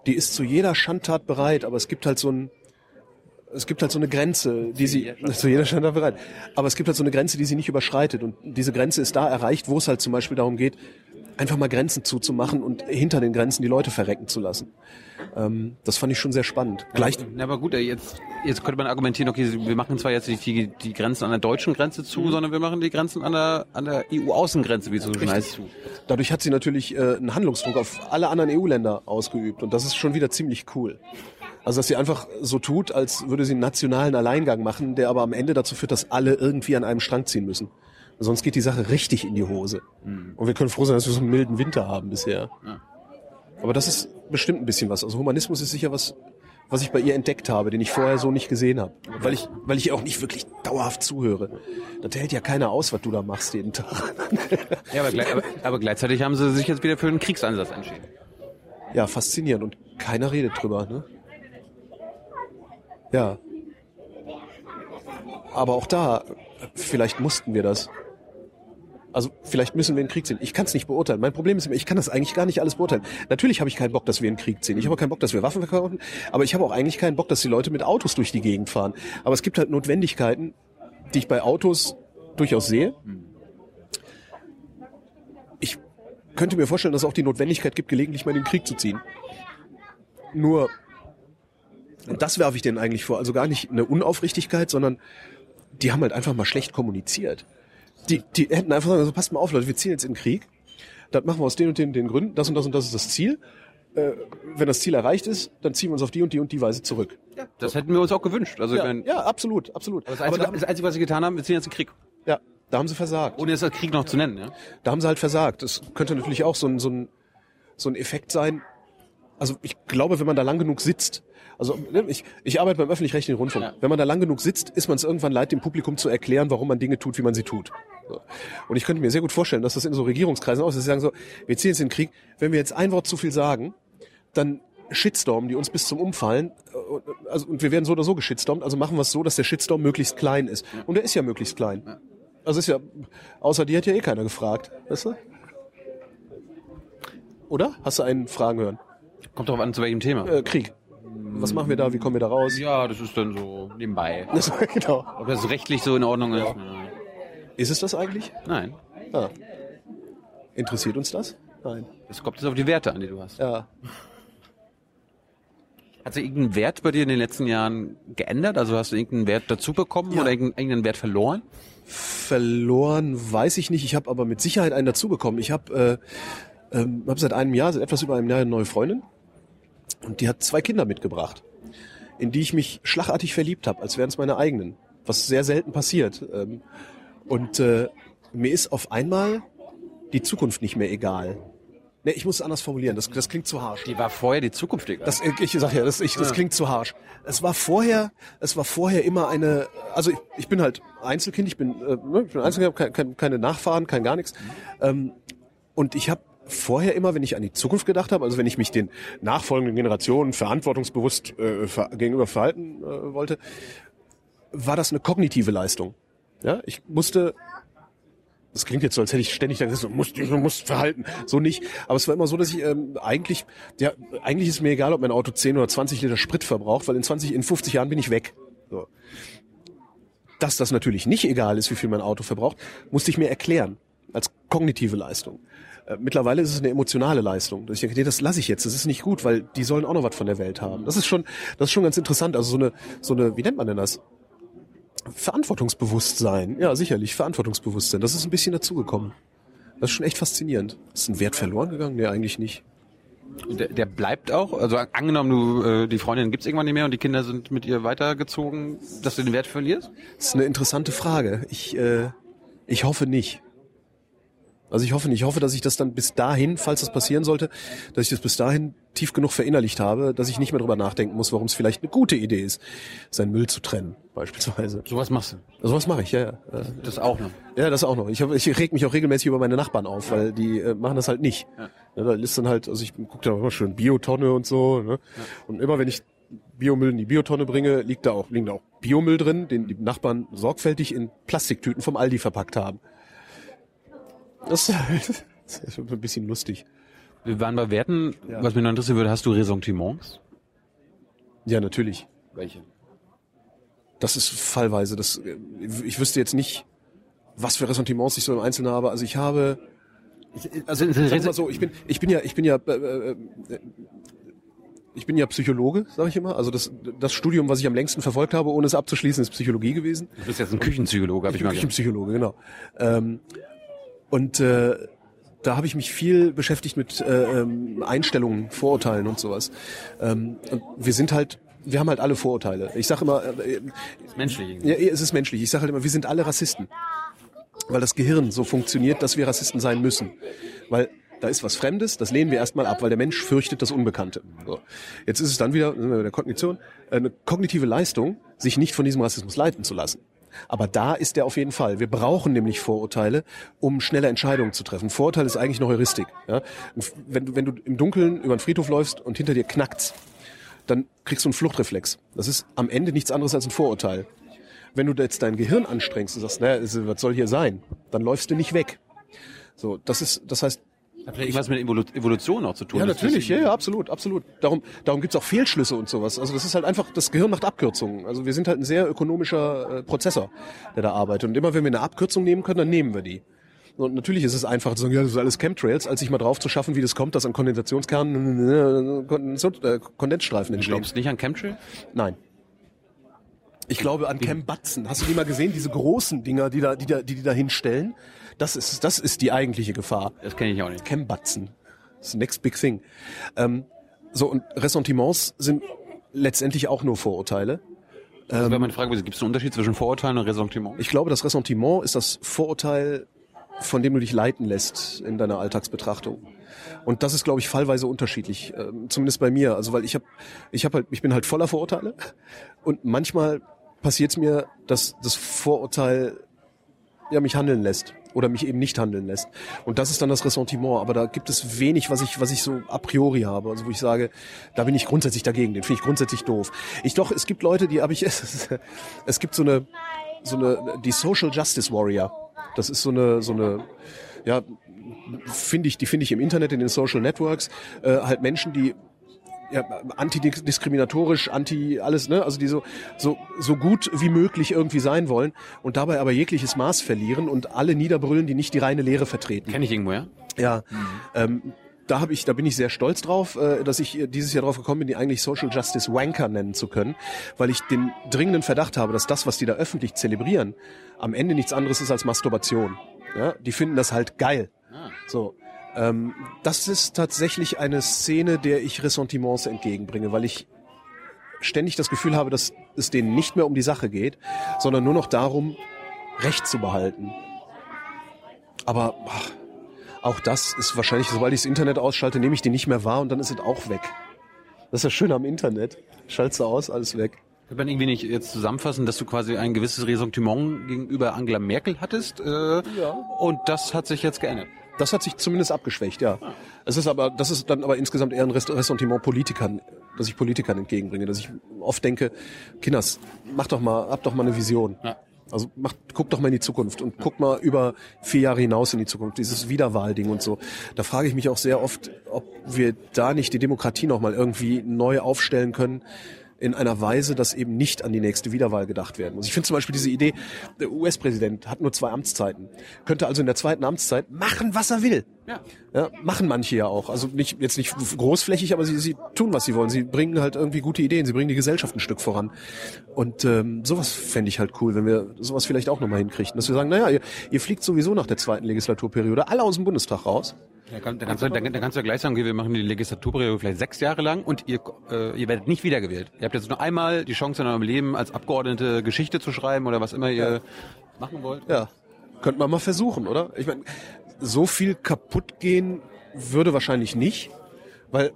die ist zu jeder Schandtat bereit, aber es gibt halt so ein, es gibt halt so eine Grenze, die sie, zu jeder Schandtat (laughs) bereit, aber es gibt halt so eine Grenze, die sie nicht überschreitet und diese Grenze ist da erreicht, wo es halt zum Beispiel darum geht, einfach mal Grenzen zuzumachen und hinter den Grenzen die Leute verrecken zu lassen. Ähm, das fand ich schon sehr spannend. Gleich, Na, aber gut, ey, jetzt, jetzt könnte man argumentieren, okay, wir machen zwar jetzt nicht die, die Grenzen an der deutschen Grenze zu, sondern wir machen die Grenzen an der, an der EU-Außengrenze, wie es so schön heißt, zu. Dadurch hat sie natürlich äh, einen Handlungsdruck auf alle anderen EU-Länder ausgeübt und das ist schon wieder ziemlich cool. Also dass sie einfach so tut, als würde sie einen nationalen Alleingang machen, der aber am Ende dazu führt, dass alle irgendwie an einem Strang ziehen müssen. Sonst geht die Sache richtig in die Hose. Und wir können froh sein, dass wir so einen milden Winter haben bisher. Ja. Aber das ist bestimmt ein bisschen was. Also Humanismus ist sicher was, was ich bei ihr entdeckt habe, den ich vorher so nicht gesehen habe. Weil ich, weil ich ihr auch nicht wirklich dauerhaft zuhöre. Das hält ja keiner aus, was du da machst jeden Tag. (laughs) Ja, aber, gleich, aber, aber gleichzeitig haben sie sich jetzt wieder für einen Kriegsansatz entschieden. Ja, faszinierend und keiner redet drüber, ne? Ja. Aber auch da, vielleicht mussten wir das. Also vielleicht müssen wir in den Krieg ziehen. Ich kann es nicht beurteilen. Mein Problem ist immer, ich kann das eigentlich gar nicht alles beurteilen. Natürlich habe ich keinen Bock, dass wir in den Krieg ziehen. Ich habe keinen Bock, dass wir Waffen verkaufen. Aber ich habe auch eigentlich keinen Bock, dass die Leute mit Autos durch die Gegend fahren. Aber es gibt halt Notwendigkeiten, die ich bei Autos durchaus sehe. Ich könnte mir vorstellen, dass es auch die Notwendigkeit gibt, gelegentlich mal in den Krieg zu ziehen. Nur, und das werfe ich denen eigentlich vor. Also gar nicht eine Unaufrichtigkeit, sondern die haben halt einfach mal schlecht kommuniziert. Die, die hätten einfach sagen, also passt mal auf, Leute, wir ziehen jetzt in den Krieg. Das machen wir aus den und den, den Gründen. Das und das und das ist das Ziel. Äh, wenn das Ziel erreicht ist, dann ziehen wir uns auf die und die und die Weise zurück. Das hätten wir uns auch gewünscht. Also, Ja, ich mein, ja absolut, absolut. das, Aber Einzige, da, das Einzige, was sie getan haben, wir ziehen jetzt in den Krieg. ja, da haben sie versagt. Ohne jetzt das Krieg noch zu nennen, ja? Da haben sie halt versagt. Das könnte natürlich auch so ein, so ein, so ein Effekt sein. Also ich glaube, wenn man da lang genug sitzt, also ne, ich, ich arbeite beim öffentlich-rechtlichen Rundfunk. Ja. Wenn man da lang genug sitzt, ist man es irgendwann leid, dem Publikum zu erklären, warum man Dinge tut, wie man sie tut. So. Und ich könnte mir sehr gut vorstellen, dass das in so Regierungskreisen auch ist, dass sie sagen so, wir ziehen jetzt in den Krieg, wenn wir jetzt ein Wort zu viel sagen, dann Shitstorm, die uns bis zum Umfallen, äh, also, und wir werden so oder so geschitstormt, also machen wir es so, dass der Shitstorm möglichst klein ist. Und der ist ja möglichst klein. Also ist ja, außer die hat ja eh keiner gefragt, weißt du? Oder? Hast du einen Fragen hören? Kommt drauf an, zu welchem Thema. Äh, Krieg. Was machen wir da? Wie kommen wir da raus? Ja, das ist dann so nebenbei. (laughs) Das, genau. Ob das rechtlich so in Ordnung ist? Ja. Ist es das eigentlich? Nein. Ah. Interessiert uns das? Nein. Es kommt jetzt auf die Werte an, die du hast. Ja. (laughs) Hat sich irgendein Wert bei dir in den letzten Jahren geändert? Also hast du irgendeinen Wert dazu bekommen Ja. oder irgendeinen irgendeinen Wert verloren? Verloren weiß ich nicht. Ich habe aber mit Sicherheit einen dazu bekommen. Ich habe äh, ähm, hab seit einem Jahr, seit etwas über einem Jahr eine neue Freundin. Und die hat zwei Kinder mitgebracht, in die ich mich schlagartig verliebt habe, als wären es meine eigenen. Was sehr selten passiert. Ähm, und äh, mir ist auf einmal die Zukunft nicht mehr egal. Ne, ich muss es anders formulieren. Das, das klingt zu harsch. Die war vorher die Zukunft, Digga. Das, ich sag ja, das, ich, das klingt zu harsch. Es war vorher, es war vorher immer eine, also ich, ich bin halt Einzelkind, ich bin, äh, ne, ich bin Einzelkind, kein, kein, keine Nachfahren, kein gar nichts. Ähm, und ich habe vorher immer, wenn ich an die Zukunft gedacht habe, also wenn ich mich den nachfolgenden Generationen verantwortungsbewusst äh, ver gegenüber verhalten äh, wollte, war das eine kognitive Leistung. Ja, ich musste das klingt jetzt so, als hätte ich ständig gesagt, du musst, du musst verhalten. So nicht. Aber es war immer so, dass ich ähm, eigentlich, ja, eigentlich ist mir egal, ob mein Auto 10 oder 20 Liter Sprit verbraucht, weil in 20, in 50 Jahren bin ich weg. So. Dass das natürlich nicht egal ist, wie viel mein Auto verbraucht, musste ich mir erklären. Als kognitive Leistung. Äh, Mittlerweile ist es eine emotionale Leistung. Dass ich denke, nee, das lasse ich jetzt. Das ist nicht gut, weil die sollen auch noch was von der Welt haben. Das ist schon, das ist schon ganz interessant. Also so eine, so eine, wie nennt man denn das? Verantwortungsbewusstsein. Ja, sicherlich, Verantwortungsbewusstsein. Das ist ein bisschen dazugekommen. Das ist schon echt faszinierend. Ist ein Wert verloren gegangen? Nee, eigentlich nicht. Der, der bleibt auch, also angenommen, du äh, die Freundin gibt's irgendwann nicht mehr und die Kinder sind mit ihr weitergezogen, dass du den Wert verlierst? Das ist eine interessante Frage. Ich, äh, ich hoffe nicht. Also ich hoffe nicht. Ich hoffe, dass ich das dann bis dahin, falls das passieren sollte, dass ich das bis dahin tief genug verinnerlicht habe, dass ich nicht mehr drüber nachdenken muss, warum es vielleicht eine gute Idee ist, seinen Müll zu trennen, beispielsweise. Sowas machst du. Also was mache ich, ja, ja. Das auch noch. Ja, das auch noch. Ich, hab, ich reg mich auch regelmäßig über meine Nachbarn auf, weil die äh, machen das halt nicht. Ja. Ja. da ist dann halt, also ich gucke da immer schön Biotonne und so. Ne? Und immer wenn ich Biomüll in die Biotonne bringe, liegt da auch, liegen da auch Biomüll drin, den die Nachbarn sorgfältig in Plastiktüten vom Aldi verpackt haben. Das, das ist ein bisschen lustig. Wir waren bei Werten, Ja. was mich noch interessieren würde, hast du Ressentiments? Ja, natürlich. Welche? Das ist fallweise. Das, äh, ich wüsste jetzt nicht, was für Ressentiments ich so im Einzelnen habe. Also ich habe Also Sag mal so, ich bin, ich bin ja, ich bin ja, äh, äh, ich bin ja Psychologe, sage ich immer. Also das, das Studium, was ich am längsten verfolgt habe, ohne es abzuschließen, ist Psychologie gewesen. du bist jetzt ein Küchenpsychologe, habe ich mal gehört. Psychologe, genau. Ähm, und äh, da habe ich mich viel beschäftigt mit äh, ähm, Einstellungen, Vorurteilen und sowas. Ähm, und wir sind halt, wir haben halt alle Vorurteile. Ich sage immer, äh, Ist menschlich irgendwie. ja, es ist menschlich. Ich sage halt immer, wir sind alle Rassisten. Weil das Gehirn so funktioniert, dass wir Rassisten sein müssen. Weil da ist was Fremdes, das lehnen wir erstmal ab, weil der Mensch fürchtet das Unbekannte. So. Jetzt ist es dann wieder, sind wir bei der Kognition, äh, eine kognitive Leistung, sich nicht von diesem Rassismus leiten zu lassen. Aber da ist der auf jeden Fall. Wir brauchen nämlich Vorurteile, um schnelle Entscheidungen zu treffen. Vorurteil ist eigentlich eine Heuristik. Ja? Wenn, du, wenn du im Dunkeln über den Friedhof läufst und hinter dir knackt's, dann kriegst du einen Fluchtreflex. Das ist am Ende nichts anderes als ein Vorurteil. Wenn du jetzt dein Gehirn anstrengst und sagst, naja, was soll hier sein, dann läufst du nicht weg. So, das ist, das heißt, Hat vielleicht irgendwas mit Evolu- Evolution auch zu tun. ja, natürlich, ja, ja, absolut, absolut. Darum, darum gibt's auch Fehlschlüsse und sowas. Also das ist halt einfach, das Gehirn macht Abkürzungen. Also wir sind halt ein sehr ökonomischer äh, Prozessor, der da arbeitet. Und immer wenn wir eine Abkürzung nehmen können, dann nehmen wir die. Und natürlich ist es einfach zu sagen, ja, das ist alles Chemtrails, als sich mal drauf zu schaffen, wie das kommt, dass an Kondensationskernen äh, Kondens- Kondensstreifen entstehen. glaubst nicht an Chemtrail? Nein. Ich glaube an Cam Batzen. Hast du die mal gesehen? Diese großen Dinger, die da, die da, die, die da hinstellen? Das ist, das ist die eigentliche Gefahr. Das kenne ich auch nicht. Cam Batzen. Das next big thing. Ähm, so, und Ressentiments sind letztendlich auch nur Vorurteile. Das wäre meine Frage, gibt es einen Unterschied zwischen Vorurteilen und Ressentiment? Ich glaube, das Ressentiment ist das Vorurteil, von dem du dich leiten lässt in deiner Alltagsbetrachtung. Und das ist, glaube ich, fallweise unterschiedlich, ähm, zumindest bei mir. Also weil ich habe, ich habe halt, ich bin halt voller Vorurteile und manchmal passiert es mir, dass das Vorurteil ja mich handeln lässt oder mich eben nicht handeln lässt. Und das ist dann das Ressentiment. Aber da gibt es wenig, was ich, was ich so a priori habe. Also wo ich sage, da bin ich grundsätzlich dagegen. Den finde ich grundsätzlich doof. Ich doch, es gibt Leute, die habe ich, (laughs) es gibt so eine, so eine, die Social Justice Warrior. Das ist so eine, so eine, ja, finde ich, die finde ich im Internet, in den Social Networks, äh, halt Menschen, die ja, antidiskriminatorisch, anti alles, ne? Also die so, so, so gut wie möglich irgendwie sein wollen und dabei aber jegliches Maß verlieren und alle niederbrüllen, die nicht die reine Lehre vertreten. Kenne ich irgendwo, ja? Ja, ähm, da habe ich, da bin ich sehr stolz drauf, äh, dass ich äh, dieses Jahr drauf gekommen bin, die eigentlich Social Justice Wanker nennen zu können, weil ich den dringenden Verdacht habe, dass das, was die da öffentlich zelebrieren, am Ende nichts anderes ist als Masturbation. Ja, die finden das halt geil. Ah. So. Ähm, das ist tatsächlich eine Szene, der ich Ressentiments entgegenbringe, weil ich ständig das Gefühl habe, dass es denen nicht mehr um die Sache geht, sondern nur noch darum, Recht zu behalten. Aber ach, Auch das ist wahrscheinlich, sobald ich das Internet ausschalte, nehme ich die nicht mehr wahr und dann ist es auch weg. Das ist ja schön am Internet. Schaltest du aus, alles weg. Kann man irgendwie nicht jetzt zusammenfassen, dass du quasi ein gewisses Ressentiment gegenüber Angela Merkel hattest? Äh, ja. Und das hat sich jetzt geändert. Das hat sich zumindest abgeschwächt, ja. Es ist aber, das ist dann aber insgesamt eher ein Ressentiment Politikern, dass ich Politikern entgegenbringe, dass ich oft denke, Kinders, mach doch mal, hab doch mal eine Vision. Ja. Also mach, guck doch mal in die Zukunft und guck mal über vier Jahre hinaus in die Zukunft, dieses Wiederwahlding und so. Da frage ich mich auch sehr oft, ob wir da nicht die Demokratie nochmal irgendwie neu aufstellen können, in einer Weise, dass eben nicht an die nächste Wiederwahl gedacht werden muss. Ich finde zum Beispiel diese Idee, der US-Präsident hat nur zwei Amtszeiten, könnte also in der zweiten Amtszeit machen, was er will. Ja. ja. machen manche ja auch. Also nicht jetzt nicht großflächig, aber sie, sie tun, was sie wollen. Sie bringen halt irgendwie gute Ideen, sie bringen die Gesellschaft ein Stück voran. Und ähm, sowas fände ich halt cool, wenn wir sowas vielleicht auch nochmal hinkriegen. Dass wir sagen, naja, ihr, ihr fliegt sowieso nach der zweiten Legislaturperiode alle aus dem Bundestag raus. Da, kann, da, kannst du, da, da kannst du ja gleich sagen, okay, wir machen die Legislaturperiode vielleicht sechs Jahre lang und ihr, äh, ihr werdet nicht wiedergewählt. Ihr habt jetzt nur einmal die Chance in eurem Leben als Abgeordnete Geschichte zu schreiben oder was immer ihr ja. machen wollt. Ja, könnte man mal versuchen, oder? Ich meine, so viel kaputt gehen würde wahrscheinlich nicht, weil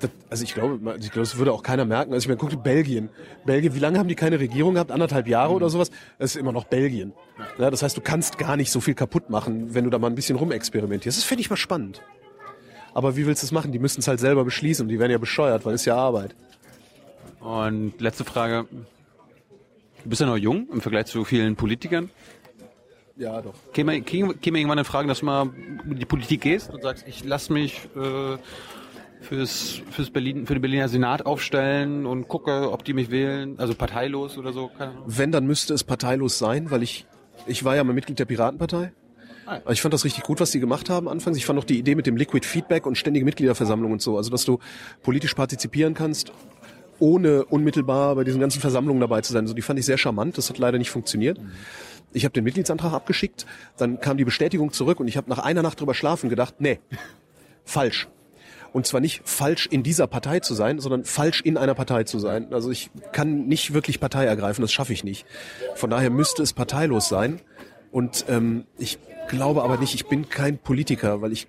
das, also ich glaube, ich glaube, das würde auch keiner merken. Also ich meine, guck Belgien. Belgien, wie lange haben die keine Regierung gehabt? Anderthalb Jahre mhm. oder sowas? Das ist immer noch Belgien. Ja, das heißt, du kannst gar nicht so viel kaputt machen, wenn du da mal ein bisschen rumexperimentierst. Das fände ich mal spannend. Aber wie willst du es machen? Die müssten es halt selber beschließen. Die werden ja bescheuert, weil es ja Arbeit. Und letzte Frage. Du bist ja noch jung im Vergleich zu vielen Politikern. Ja, doch. Käme, käme, käme irgendwann eine Frage, dass du mal in die Politik gehst und sagst, ich lass mich äh, fürs, fürs Berlin, für den Berliner Senat aufstellen und gucke, ob die mich wählen, also parteilos oder so. Wenn, dann müsste es parteilos sein, weil ich, ich war ja mal Mitglied der Piratenpartei. Ah, ich fand das richtig gut, was die gemacht haben anfangs. Ich fand auch die Idee mit dem Liquid Feedback und ständige Mitgliederversammlung und so, also dass du politisch partizipieren kannst, ohne unmittelbar bei diesen ganzen Versammlungen dabei zu sein. Also die fand ich sehr charmant. Das hat leider nicht funktioniert. Ich habe den Mitgliedsantrag abgeschickt, dann kam die Bestätigung zurück und ich habe nach einer Nacht drüber schlafen gedacht, nee, falsch. Und zwar nicht falsch in dieser Partei zu sein, sondern falsch in einer Partei zu sein. Also ich kann nicht wirklich Partei ergreifen, das schaffe ich nicht. Von daher müsste es parteilos sein. Und ähm, ich glaube aber nicht, ich bin kein Politiker, weil ich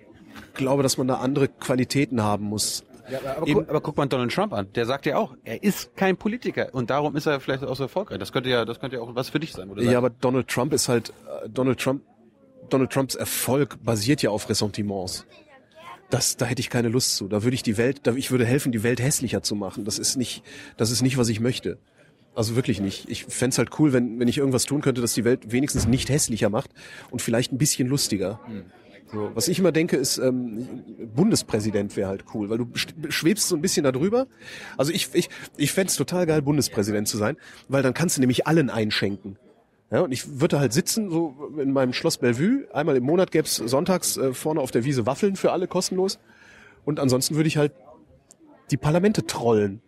glaube, dass man da andere Qualitäten haben muss. Ja, aber, Eben, aber guck mal Donald Trump an. Der sagt ja auch, er ist kein Politiker und darum ist er vielleicht auch so erfolgreich. Das könnte ja, das könnte ja auch was für dich sein, oder? Ja, aber Donald Trump ist halt äh, Donald Trump. Donald Trumps Erfolg basiert ja auf Ressentiments das, da hätte ich keine Lust zu. Da würde ich die Welt, da, ich würde helfen, die Welt hässlicher zu machen. Das ist nicht, das ist nicht, was ich möchte. Also wirklich nicht. Ich fände halt cool, wenn, wenn ich irgendwas tun könnte, das die Welt wenigstens nicht hässlicher macht und vielleicht ein bisschen lustiger. So, was ich immer denke, ist, ähm, Bundespräsident wäre halt cool, weil du schwebst so ein bisschen darüber. Also ich, ich, ich fände total geil, Bundespräsident zu sein, weil dann kannst du nämlich allen einschenken. Ja, und ich würde halt sitzen, so in meinem Schloss Bellevue. Einmal im Monat gäb's sonntags äh, vorne auf der Wiese Waffeln für alle kostenlos. Und ansonsten würde ich halt die Parlamente trollen,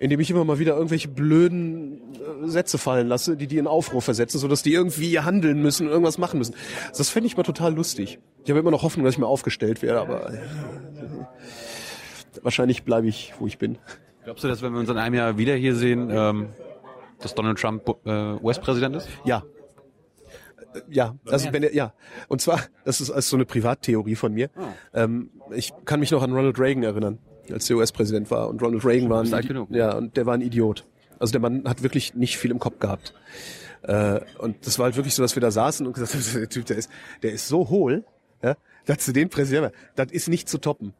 indem ich immer mal wieder irgendwelche blöden äh, Sätze fallen lasse, die die in Aufruhr versetzen, sodass die irgendwie handeln müssen, irgendwas machen müssen. Das fände ich mal total lustig. Ich habe immer noch Hoffnung, dass ich mal aufgestellt werde, aber äh, wahrscheinlich bleibe ich, wo ich bin. Glaubst du, dass wenn wir uns in einem Jahr wieder hier sehen, ähm, dass Donald Trump äh, US-Präsident ist? Ja. Ja, also wenn er, ja. Und zwar, das ist als so eine Privattheorie von mir. Oh. Ähm, ich kann mich noch an Ronald Reagan erinnern, als der US-Präsident war. Und Ronald Reagan war ein, ja, und der war ein Idiot. Also der Mann hat wirklich nicht viel im Kopf gehabt. Äh, und das war halt wirklich so, dass wir da saßen und gesagt haben, (laughs) der Typ, der ist, der ist so hohl, ja, dass du den Präsident, das ist nicht zu toppen.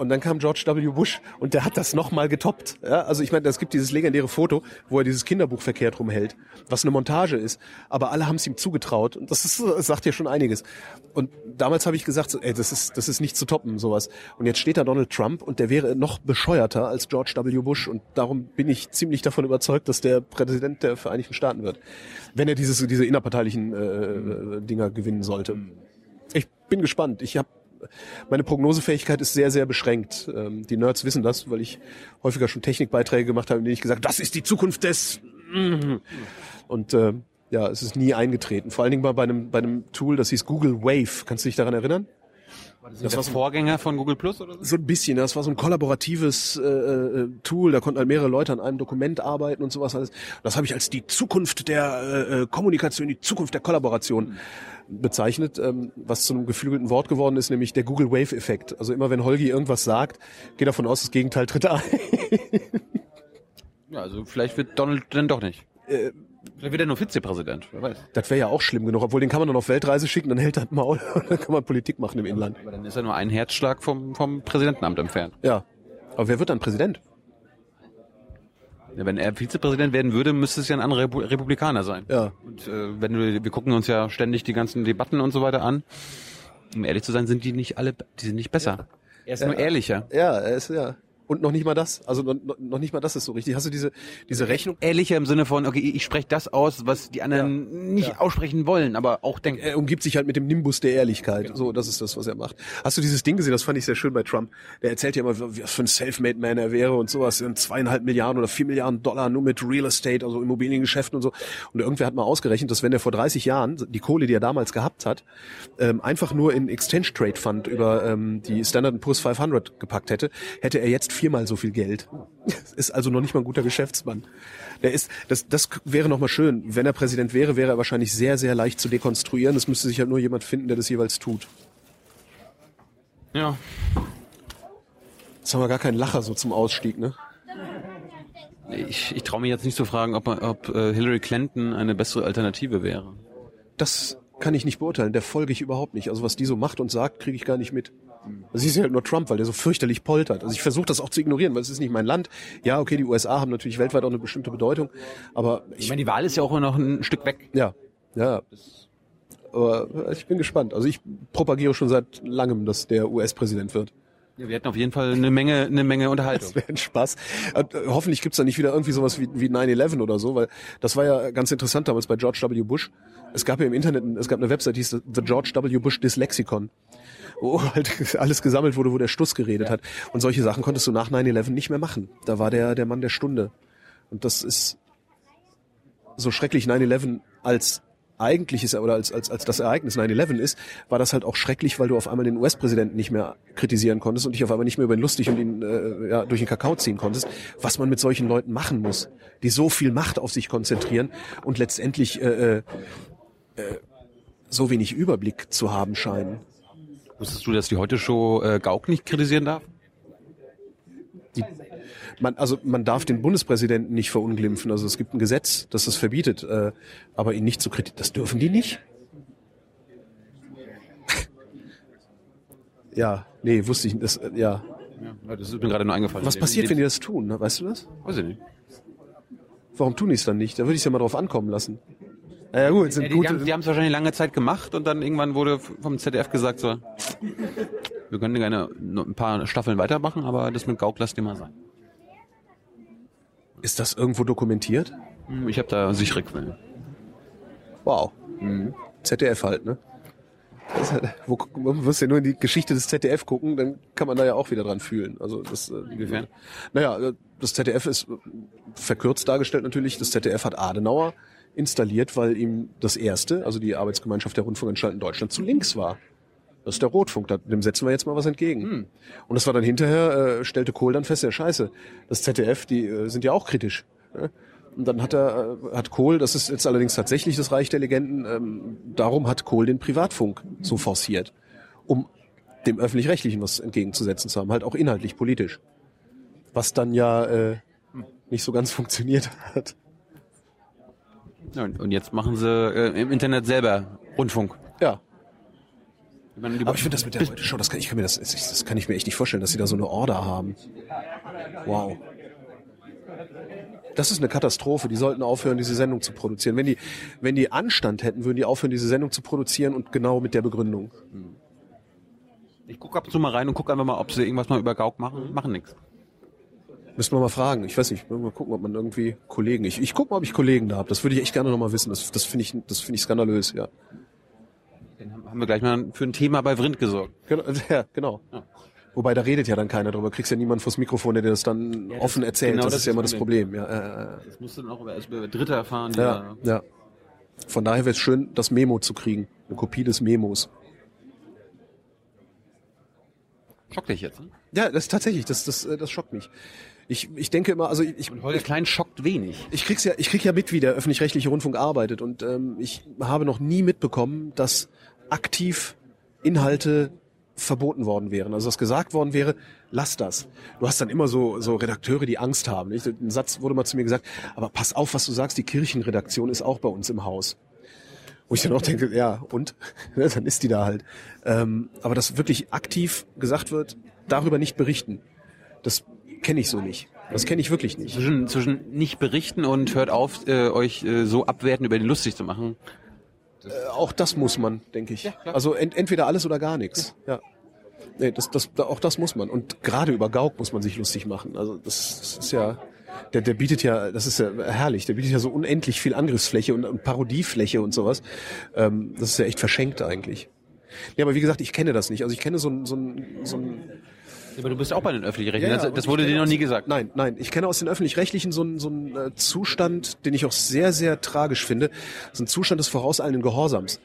Und dann kam George W. Bush und der hat das nochmal getoppt. Ja, also ich meine, es gibt dieses legendäre Foto, wo er dieses Kinderbuch verkehrt rumhält, was eine Montage ist. Aber alle haben es ihm zugetraut und das, ist, das sagt ja schon einiges. Und damals habe ich gesagt, ey, das ist, das ist nicht zu toppen, sowas. Und jetzt steht da Donald Trump und der wäre noch bescheuerter als George W. Bush. Und darum bin ich ziemlich davon überzeugt, dass der Präsident der Vereinigten Staaten wird. Wenn er dieses, diese innerparteilichen äh, Dinger gewinnen sollte. Ich bin gespannt. Ich habe meine Prognosefähigkeit ist sehr, sehr beschränkt. Ähm, die Nerds wissen das, weil ich häufiger schon Technikbeiträge gemacht habe, in denen ich gesagt, das ist die Zukunft des. Und äh, ja, es ist nie eingetreten. Vor allen Dingen mal bei einem, bei einem Tool, das hieß Google Wave. Kannst du dich daran erinnern? Das war Vorgänger von Google Plus oder so? So ein bisschen. Das war so ein kollaboratives äh, äh, Tool. Da konnten halt mehrere Leute an einem Dokument arbeiten und sowas alles. Das habe ich als die Zukunft der äh, äh, Kommunikation, die Zukunft der Kollaboration bezeichnet, ähm, was zu einem geflügelten Wort geworden ist, nämlich der Google Wave Effekt. Also immer wenn Holgi irgendwas sagt, geht davon aus, das Gegenteil tritt ein. ja, also vielleicht wird Donald dann doch nicht. Äh, Vielleicht wird er nur Vizepräsident, wer weiß. Das wäre ja auch schlimm genug, obwohl den kann man dann auf Weltreise schicken, dann hält er Maul und (laughs) dann kann man Politik machen im Inland. Aber dann ist er nur ein Herzschlag vom, vom Präsidentenamt entfernt. Ja. Aber wer wird dann Präsident? Ja, wenn er Vizepräsident werden würde, müsste es ja ein anderer Republikaner sein. Ja. Und äh, wenn wir, wir gucken uns ja ständig die ganzen Debatten und so weiter an. Um ehrlich zu sein, sind die nicht alle, die sind nicht besser. Ja. Er ist ja. nur ehrlicher. Ja, er ist ja. Und noch nicht mal das. Also noch, noch nicht mal das ist so richtig. Hast du diese, diese Rechnung? Ehrlicher im Sinne von, okay, ich spreche das aus, was die anderen ja, nicht ja. aussprechen wollen, aber auch denken. Er umgibt sich halt mit dem Nimbus der Ehrlichkeit. Genau. So, das ist das, was er macht. Hast du dieses Ding gesehen? Das fand ich sehr schön bei Trump. Der erzählt ja immer, was für ein Selfmade Man er wäre und sowas. In zweieinhalb Milliarden oder vier Milliarden Dollar nur mit Real Estate, also Immobiliengeschäften und so. Und irgendwer hat mal ausgerechnet, dass wenn er vor 30 Jahren die Kohle, die er damals gehabt hat, ähm, einfach nur in Exchange Trade Fund über ähm, die Standard Poor's 500 gepackt hätte, hätte er jetzt viermal so viel Geld. (laughs) Ist also noch nicht mal ein guter Geschäftsmann. Der ist, das, das wäre noch mal schön. Wenn er Präsident wäre, wäre er wahrscheinlich sehr, sehr leicht zu dekonstruieren. Es müsste sich halt nur jemand finden, der das jeweils tut. Ja. Jetzt haben wir gar keinen Lacher so zum Ausstieg, ne? Ich, ich traue mich jetzt nicht zu fragen, ob, ob äh, Hillary Clinton eine bessere Alternative wäre. Das kann ich nicht beurteilen. Der folge ich überhaupt nicht. Also was die so macht und sagt, kriege ich gar nicht mit. Also ich sehe halt nur Trump, weil der so fürchterlich poltert. Also ich versuche das auch zu ignorieren, weil es ist nicht mein Land. Ja, okay, die USA haben natürlich weltweit auch eine bestimmte Bedeutung, aber ich, ich meine, die Wahl ist ja auch noch ein Stück weg. Ja, ja. Aber ich bin gespannt. Also ich propagiere schon seit langem, dass der US-Präsident wird. Ja, wir hätten auf jeden Fall eine Menge, eine Menge Unterhaltung. Das wäre ein Spaß. Äh, hoffentlich gibt's da nicht wieder irgendwie sowas wie, wie 9-11 oder so, weil das war ja ganz interessant damals bei George W. Bush. Es gab ja im Internet, es gab eine Website, die hieß The George W. Bush Dyslexicon wo (laughs) halt alles gesammelt wurde, wo der Stuss geredet ja. hat. Und solche Sachen konntest du nach 9-11 nicht mehr machen. Da war der, der Mann der Stunde. Und das ist so schrecklich 9-11 als eigentliches oder als, als, als das Ereignis 9-11 ist, war das halt auch schrecklich, weil du auf einmal den US-Präsidenten nicht mehr kritisieren konntest und dich auf einmal nicht mehr über ihn lustig und ihn äh, ja, durch den Kakao ziehen konntest, was man mit solchen Leuten machen muss, die so viel Macht auf sich konzentrieren und letztendlich äh, äh, äh so wenig Überblick zu haben scheinen. Wusstest du, dass die Heute-Show äh, Gauck nicht kritisieren darf? Die, man, also man darf den Bundespräsidenten nicht verunglimpfen. Also es gibt ein Gesetz, das das verbietet, äh, aber ihn nicht zu kritisieren. Das dürfen die nicht? (laughs) ja, nee, wusste ich. Das, äh, ja. ja. Das ist mir gerade nur eingefallen. Was passiert, wenn die das tun? Weißt du das? Weiß ich nicht. Warum tun die es dann nicht? Da würde ich es ja mal drauf ankommen lassen. Ja, gut, sind ja, die, gute, die haben es wahrscheinlich lange Zeit gemacht und dann irgendwann wurde vom ZDF gesagt so, wir können gerne ein paar Staffeln weitermachen, aber das mit Gauk lasst ihr mal sein. Ist das irgendwo dokumentiert? Hm, ich habe da sichere Quellen. Wow. Mhm. ZDF halt, ne? Das, wo, man muss ja nur in die Geschichte des ZDF gucken, dann kann man da ja auch wieder dran fühlen. Also das, äh, Inwiefern? Naja, das ZDF ist verkürzt dargestellt natürlich. Das ZDF hat Adenauer installiert, weil ihm das erste, also die Arbeitsgemeinschaft der Rundfunkanstalten Deutschland, zu links war. Das ist der Rotfunk, dem setzen wir jetzt mal was entgegen. Hm. Und das war dann hinterher, äh, stellte Kohl dann fest, ja scheiße, das ZDF, die äh, sind ja auch kritisch. Ne? Und dann hat er, äh, hat Kohl, das ist jetzt allerdings tatsächlich das Reich der Legenden, ähm, darum hat Kohl den Privatfunk so forciert, um dem Öffentlich-Rechtlichen was entgegenzusetzen zu haben, halt auch inhaltlich, politisch. Was dann ja äh, nicht so ganz (laughs) funktioniert hat. Und jetzt machen sie äh, im Internet selber Rundfunk. Ja. Aber ich finde das mit der heute Show, das kann, ich kann mir das, das kann ich mir echt nicht vorstellen, dass sie da so eine Order haben. Wow. Das ist eine Katastrophe. Die sollten aufhören, diese Sendung zu produzieren. Wenn die, wenn die Anstand hätten, würden die aufhören, diese Sendung zu produzieren und genau mit der Begründung. Ich gucke ab und zu mal rein und gucke einfach mal, ob sie irgendwas mal über Gauk machen. Machen nichts. Müssen wir mal fragen. Ich weiß nicht, mal gucken, ob man irgendwie Kollegen. Ich, ich gucke mal, ob ich Kollegen da habe. Das würde ich echt gerne noch mal wissen. Das, das finde ich, das finde ich skandalös, ja. Dann haben wir gleich mal für ein Thema bei Vrind gesorgt. Genau, ja, genau. Ja. Wobei da redet ja dann keiner drüber. Kriegst ja niemand vors Mikrofon, der dir das dann ja, das offen erzählt. Genau das, das, ist ja immer das Problem. Ja, äh, das musst du dann auch über, über Dritte erfahren. Ja, ja. Von daher wäre es schön, das Memo zu kriegen. Eine Kopie des Memos. Schockt dich jetzt, ne? Ja, das tatsächlich, das, das, äh, das schockt mich. Ich, ich denke immer, also ich, Und Holger Klein schockt wenig. ich krieg's ja, ich krieg ja mit, wie der öffentlich-rechtliche Rundfunk arbeitet und ähm, ich habe noch nie mitbekommen, dass aktiv Inhalte verboten worden wären. Also dass gesagt worden wäre, lass das. Du hast dann immer so, so Redakteure, die Angst haben. Nicht? Ein Satz wurde mal zu mir gesagt, aber pass auf, was du sagst, die Kirchenredaktion ist auch bei uns im Haus. Wo ich dann auch denke, ja, und? Ja, (laughs) dann ist die da halt. Ähm, aber dass wirklich aktiv gesagt wird, darüber nicht berichten, das kenne ich so nicht. Das kenne ich wirklich nicht. Zwischen, zwischen nicht berichten und hört auf, äh, euch äh, so abwerten über den lustig zu machen. Äh, auch das muss man, denke ich. also ent, entweder alles oder gar nichts. Ja. Nee, das, das, da- auch das muss man. Und gerade über Gauck muss man sich lustig machen. Also das, das ist ja, der, der bietet ja, das ist ja herrlich, der bietet ja so unendlich viel Angriffsfläche und, und Parodiefläche und sowas. Ähm, das ist ja echt verschenkt eigentlich. Ja, aber wie gesagt, ich kenne das nicht. Also ich kenne so ein, so ein, so ein Aber du bist auch bei den öffentlich-rechtlichen. das, und das ich wurde dir noch nie gesagt. Nein, nein. Ich kenne aus den öffentlich-rechtlichen so einen, so einen äh, Zustand, den ich auch sehr, sehr tragisch finde. So ein Zustand des vorauseilenden Gehorsams.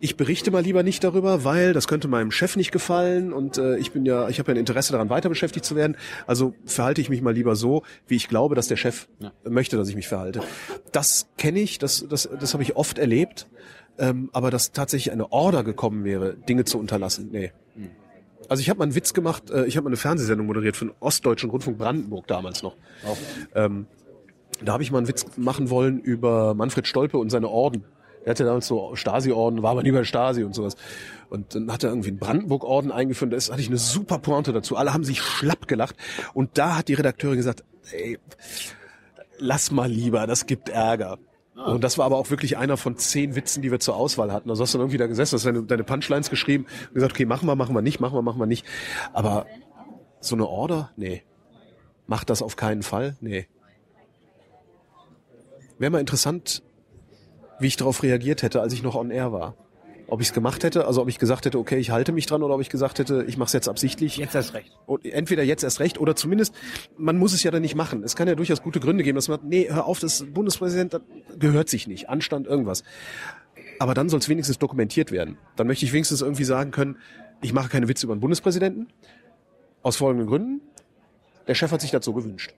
Ich berichte mal lieber nicht darüber, weil das könnte meinem Chef nicht gefallen und äh, ich bin ja, ich habe ja ein Interesse daran, weiter beschäftigt zu werden. Also verhalte ich mich mal lieber so, wie ich glaube, dass der Chef Ja. möchte, dass ich mich verhalte. Das kenne ich, das, das, das habe ich oft erlebt. Ähm, aber dass tatsächlich eine Order gekommen wäre, Dinge zu unterlassen, nee. Also ich habe mal einen Witz gemacht, äh, ich habe mal eine Fernsehsendung moderiert für den Ostdeutschen Rundfunk Brandenburg damals noch. Ähm, da habe ich mal einen Witz machen wollen über Manfred Stolpe und seine Orden. Er hatte damals so Stasi-Orden, war aber nie bei Stasi und sowas. Und dann hat er irgendwie einen Brandenburg-Orden eingeführt. Da hatte ich eine super Pointe dazu. Alle haben sich schlapp gelacht. Und da hat die Redakteurin gesagt, ey, lass mal lieber, das gibt Ärger. Und das war aber auch wirklich einer von zehn Witzen, die wir zur Auswahl hatten. Also hast du dann irgendwie da gesessen, hast deine, deine Punchlines geschrieben und gesagt, okay, machen wir, machen wir nicht, machen wir, machen wir nicht. Aber so eine Order? Nee. Macht das auf keinen Fall? Nee. Wäre mal interessant, wie ich darauf reagiert hätte, als ich noch on air war. Ob ich es gemacht hätte, also ob ich gesagt hätte, okay, ich halte mich dran, oder ob ich gesagt hätte, ich mache es jetzt absichtlich. Jetzt hast recht. Und entweder jetzt erst recht oder zumindest, man muss es ja dann nicht machen. Es kann ja durchaus gute Gründe geben, dass man sagt, nee, hör auf, das Bundespräsident das gehört sich nicht, Anstand irgendwas. Aber dann soll es wenigstens dokumentiert werden. Dann möchte ich wenigstens irgendwie sagen können, ich mache keine Witze über den Bundespräsidenten. Aus folgenden Gründen. Der Chef hat sich so gewünscht.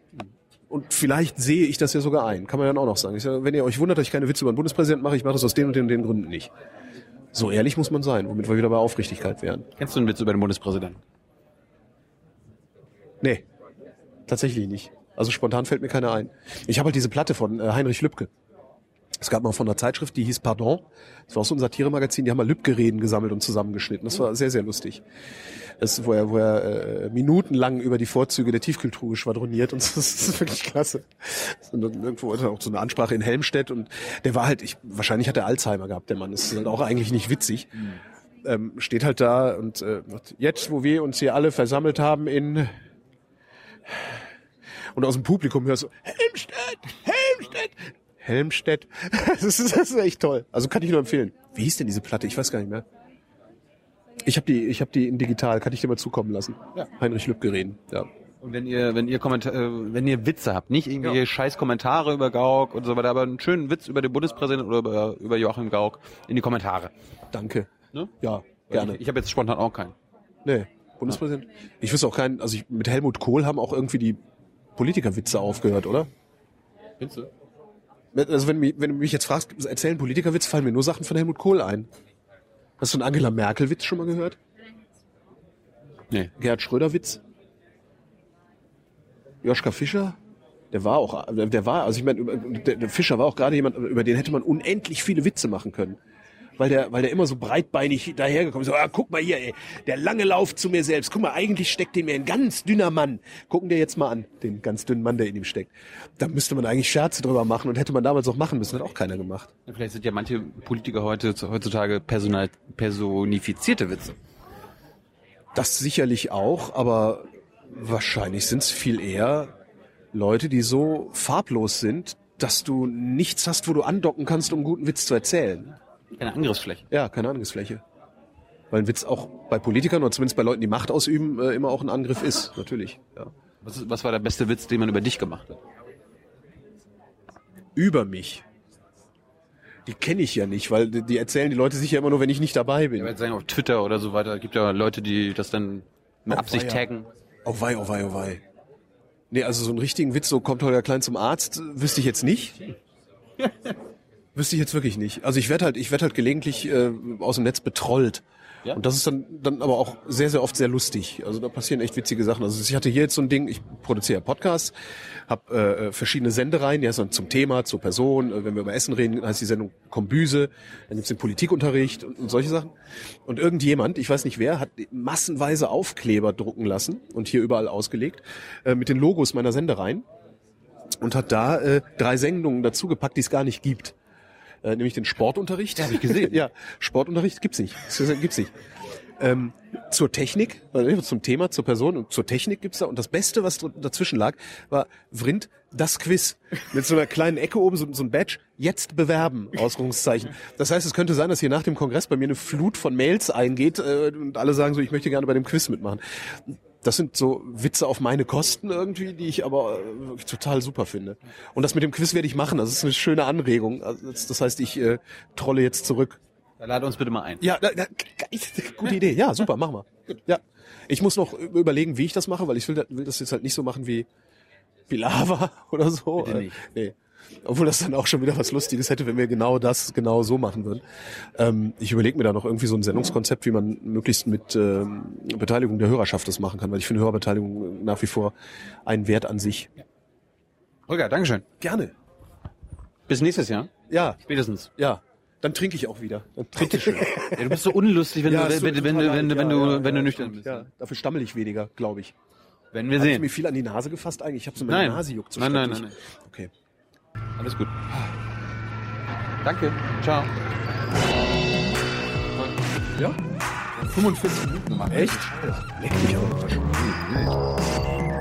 Und vielleicht sehe ich das ja sogar ein. Kann man dann auch noch sagen. Sage, wenn ihr euch wundert, dass ich keine Witze über den Bundespräsidenten mache, ich mache das aus den und den und den Gründen nicht. So ehrlich muss man sein, womit wir wieder bei Aufrichtigkeit wären. Kennst du einen Witz über den Bundespräsidenten? Nee, tatsächlich nicht. Also spontan fällt mir keiner ein. Ich habe halt diese Platte von äh, Heinrich Lübke. Es gab mal von einer Zeitschrift, die hieß Pardon. Das war auch so ein Satiremagazin, die haben mal Lübke-Reden gesammelt und zusammengeschnitten. Das war sehr, sehr lustig. Das wo er, wo er äh, minutenlang über die Vorzüge der Tiefkühltruhe schwadroniert und so. das ist wirklich klasse. Und dann irgendwo hat er auch so eine Ansprache in Helmstedt und der war halt, ich, wahrscheinlich hat er Alzheimer gehabt, der Mann. Das ist halt auch eigentlich nicht witzig. Ähm, steht halt da und äh, jetzt, wo wir uns hier alle versammelt haben in und aus dem Publikum hörst du Helmstedt, Helmstedt. (laughs) Das ist, das ist echt toll. Also kann ich nur empfehlen. Wie hieß denn diese Platte? Ich weiß gar nicht mehr. Ich habe die, ich habe die in digital. Kann ich dir mal zukommen lassen? Ja. Heinrich Lübke reden. Ja. Und wenn ihr, wenn ihr Kommentar, äh, wenn ihr Witze habt, nicht irgendwie Ja. scheiß Kommentare über Gauck und so weiter, aber einen schönen Witz über den Bundespräsidenten oder über, über Joachim Gauck in die Kommentare. Danke. Ne? Ja, gerne. Ich, ich habe jetzt spontan auch keinen. Nee, Bundespräsident. Ich wüsste auch keinen. Also ich, mit Helmut Kohl haben auch irgendwie die Politikerwitze aufgehört, oder? Findest du? Also wenn, du mich- wenn du mich jetzt fragst, erzählen Politikerwitz, fallen mir nur Sachen von Helmut Kohl ein. Hast du einen Angela Merkel-Witz schon mal gehört? Nee. Gerhard Schröder-Witz? Joschka Fischer? Der war auch, der war, also ich meine, der, der Fischer war auch gerade jemand, über den hätte man unendlich viele Witze machen können. Weil der, weil der immer so breitbeinig dahergekommen ist. So, ah, guck mal hier, ey, der lange Lauf zu mir selbst. Guck mal, eigentlich steckt in mir ein ganz dünner Mann. Gucken dir jetzt mal an, den ganz dünnen Mann, der in ihm steckt. Da müsste man eigentlich Scherze drüber machen und hätte man damals auch machen müssen. Hat auch keiner gemacht. Vielleicht sind ja manche Politiker heute heutzutage personal, personifizierte Witze. Das sicherlich auch, aber wahrscheinlich sind es viel eher Leute, die so farblos sind, dass du nichts hast, wo du andocken kannst, um einen guten Witz zu erzählen. Keine Angriffsfläche. Ja, keine Angriffsfläche. Weil ein Witz auch bei Politikern oder zumindest bei Leuten, die Macht ausüben, äh, immer auch ein Angriff ist, natürlich. Ja. Was, ist, was war der beste Witz, den man über dich gemacht hat? Über mich. Die kenne ich ja nicht, weil die die erzählen die Leute sich ja immer nur, wenn ich nicht dabei bin. Ich würde sagen, auf Twitter oder so weiter gibt ja Leute, die das dann Mit Oh, Absicht taggen. Oh wei, oh wei, oh wei. Nee, also so einen richtigen Witz, so kommt Holger Klein zum Arzt, wüsste ich jetzt nicht. (laughs) wüsste ich jetzt wirklich nicht. Also ich werde halt, ich werde halt gelegentlich äh, aus dem Netz betrollt. Ja? Und das ist dann, dann aber auch sehr, sehr oft sehr lustig. Also da passieren echt witzige Sachen. Also ich hatte hier jetzt so ein Ding, ich produziere ja Podcasts, habe äh, verschiedene Sendereien, ja, so zum Thema, zur Person. Äh, wenn wir über Essen reden, heißt die Sendung Kombüse. Dann gibt's den Politikunterricht und, und solche Sachen. Und irgendjemand, ich weiß nicht wer, hat massenweise Aufkleber drucken lassen und hier überall ausgelegt äh, mit den Logos meiner Sendereien und hat da äh, drei Sendungen dazugepackt, die es gar nicht gibt. Äh, nämlich den Sportunterricht. Ja, hab ich gesehen. (laughs) ja, Sportunterricht gibt's nicht. Gibt's nicht. Ähm, zur Technik, zum Thema, zur Person und zur Technik gibt's da. Und das Beste, was dazwischen lag, war Vrind, das Quiz. Mit so einer kleinen Ecke oben, so, so ein Badge. Jetzt bewerben, Ausrufungszeichen. Das heißt, es könnte sein, dass hier nach dem Kongress bei mir eine Flut von Mails eingeht äh, und alle sagen so, ich möchte gerne bei dem Quiz mitmachen. Das sind so Witze auf meine Kosten irgendwie, die ich aber äh, total super finde. Und das mit dem Quiz werde ich machen. Das ist eine schöne Anregung. Also das, das heißt, ich äh, trolle jetzt zurück. Da lade uns bitte mal ein. Ja, da, da, gute Idee. Ja, super, machen wir. Ja, ich muss noch überlegen, wie ich das mache, weil ich will, will das jetzt halt nicht so machen wie, wie Lava (laughs) oder so. Bitte nicht. Äh, Nee. Obwohl das dann auch schon wieder was Lustiges hätte, wenn wir genau das genau so machen würden. Ähm, ich überlege mir da noch irgendwie so ein Sendungskonzept, wie man möglichst mit ähm, Beteiligung der Hörerschaft das machen kann, weil ich finde Hörerbeteiligung nach wie vor einen Wert an sich. Holger, Dankeschön. Gerne. Bis nächstes Jahr. Ja, Spätestens. ja. Dann trinke ich auch wieder. Dann trinke ich. (laughs) Ja, du bist so unlustig, wenn Ja, du, wenn, wenn, wenn, wenn, leid. du, Ja, ja, wenn du ja, nüchtern bist. Ja, dafür stammel ich weniger, glaube ich. Werden wir Habe ich sehen. mir viel an die Nase gefasst eigentlich? Ich habe so meine Nein. Nase juckt so Nein, nein, schrecklich. nein, Okay. Alles gut. Danke. Ciao. Ja? 45 Minuten gemacht. Echt? Leck mich aber.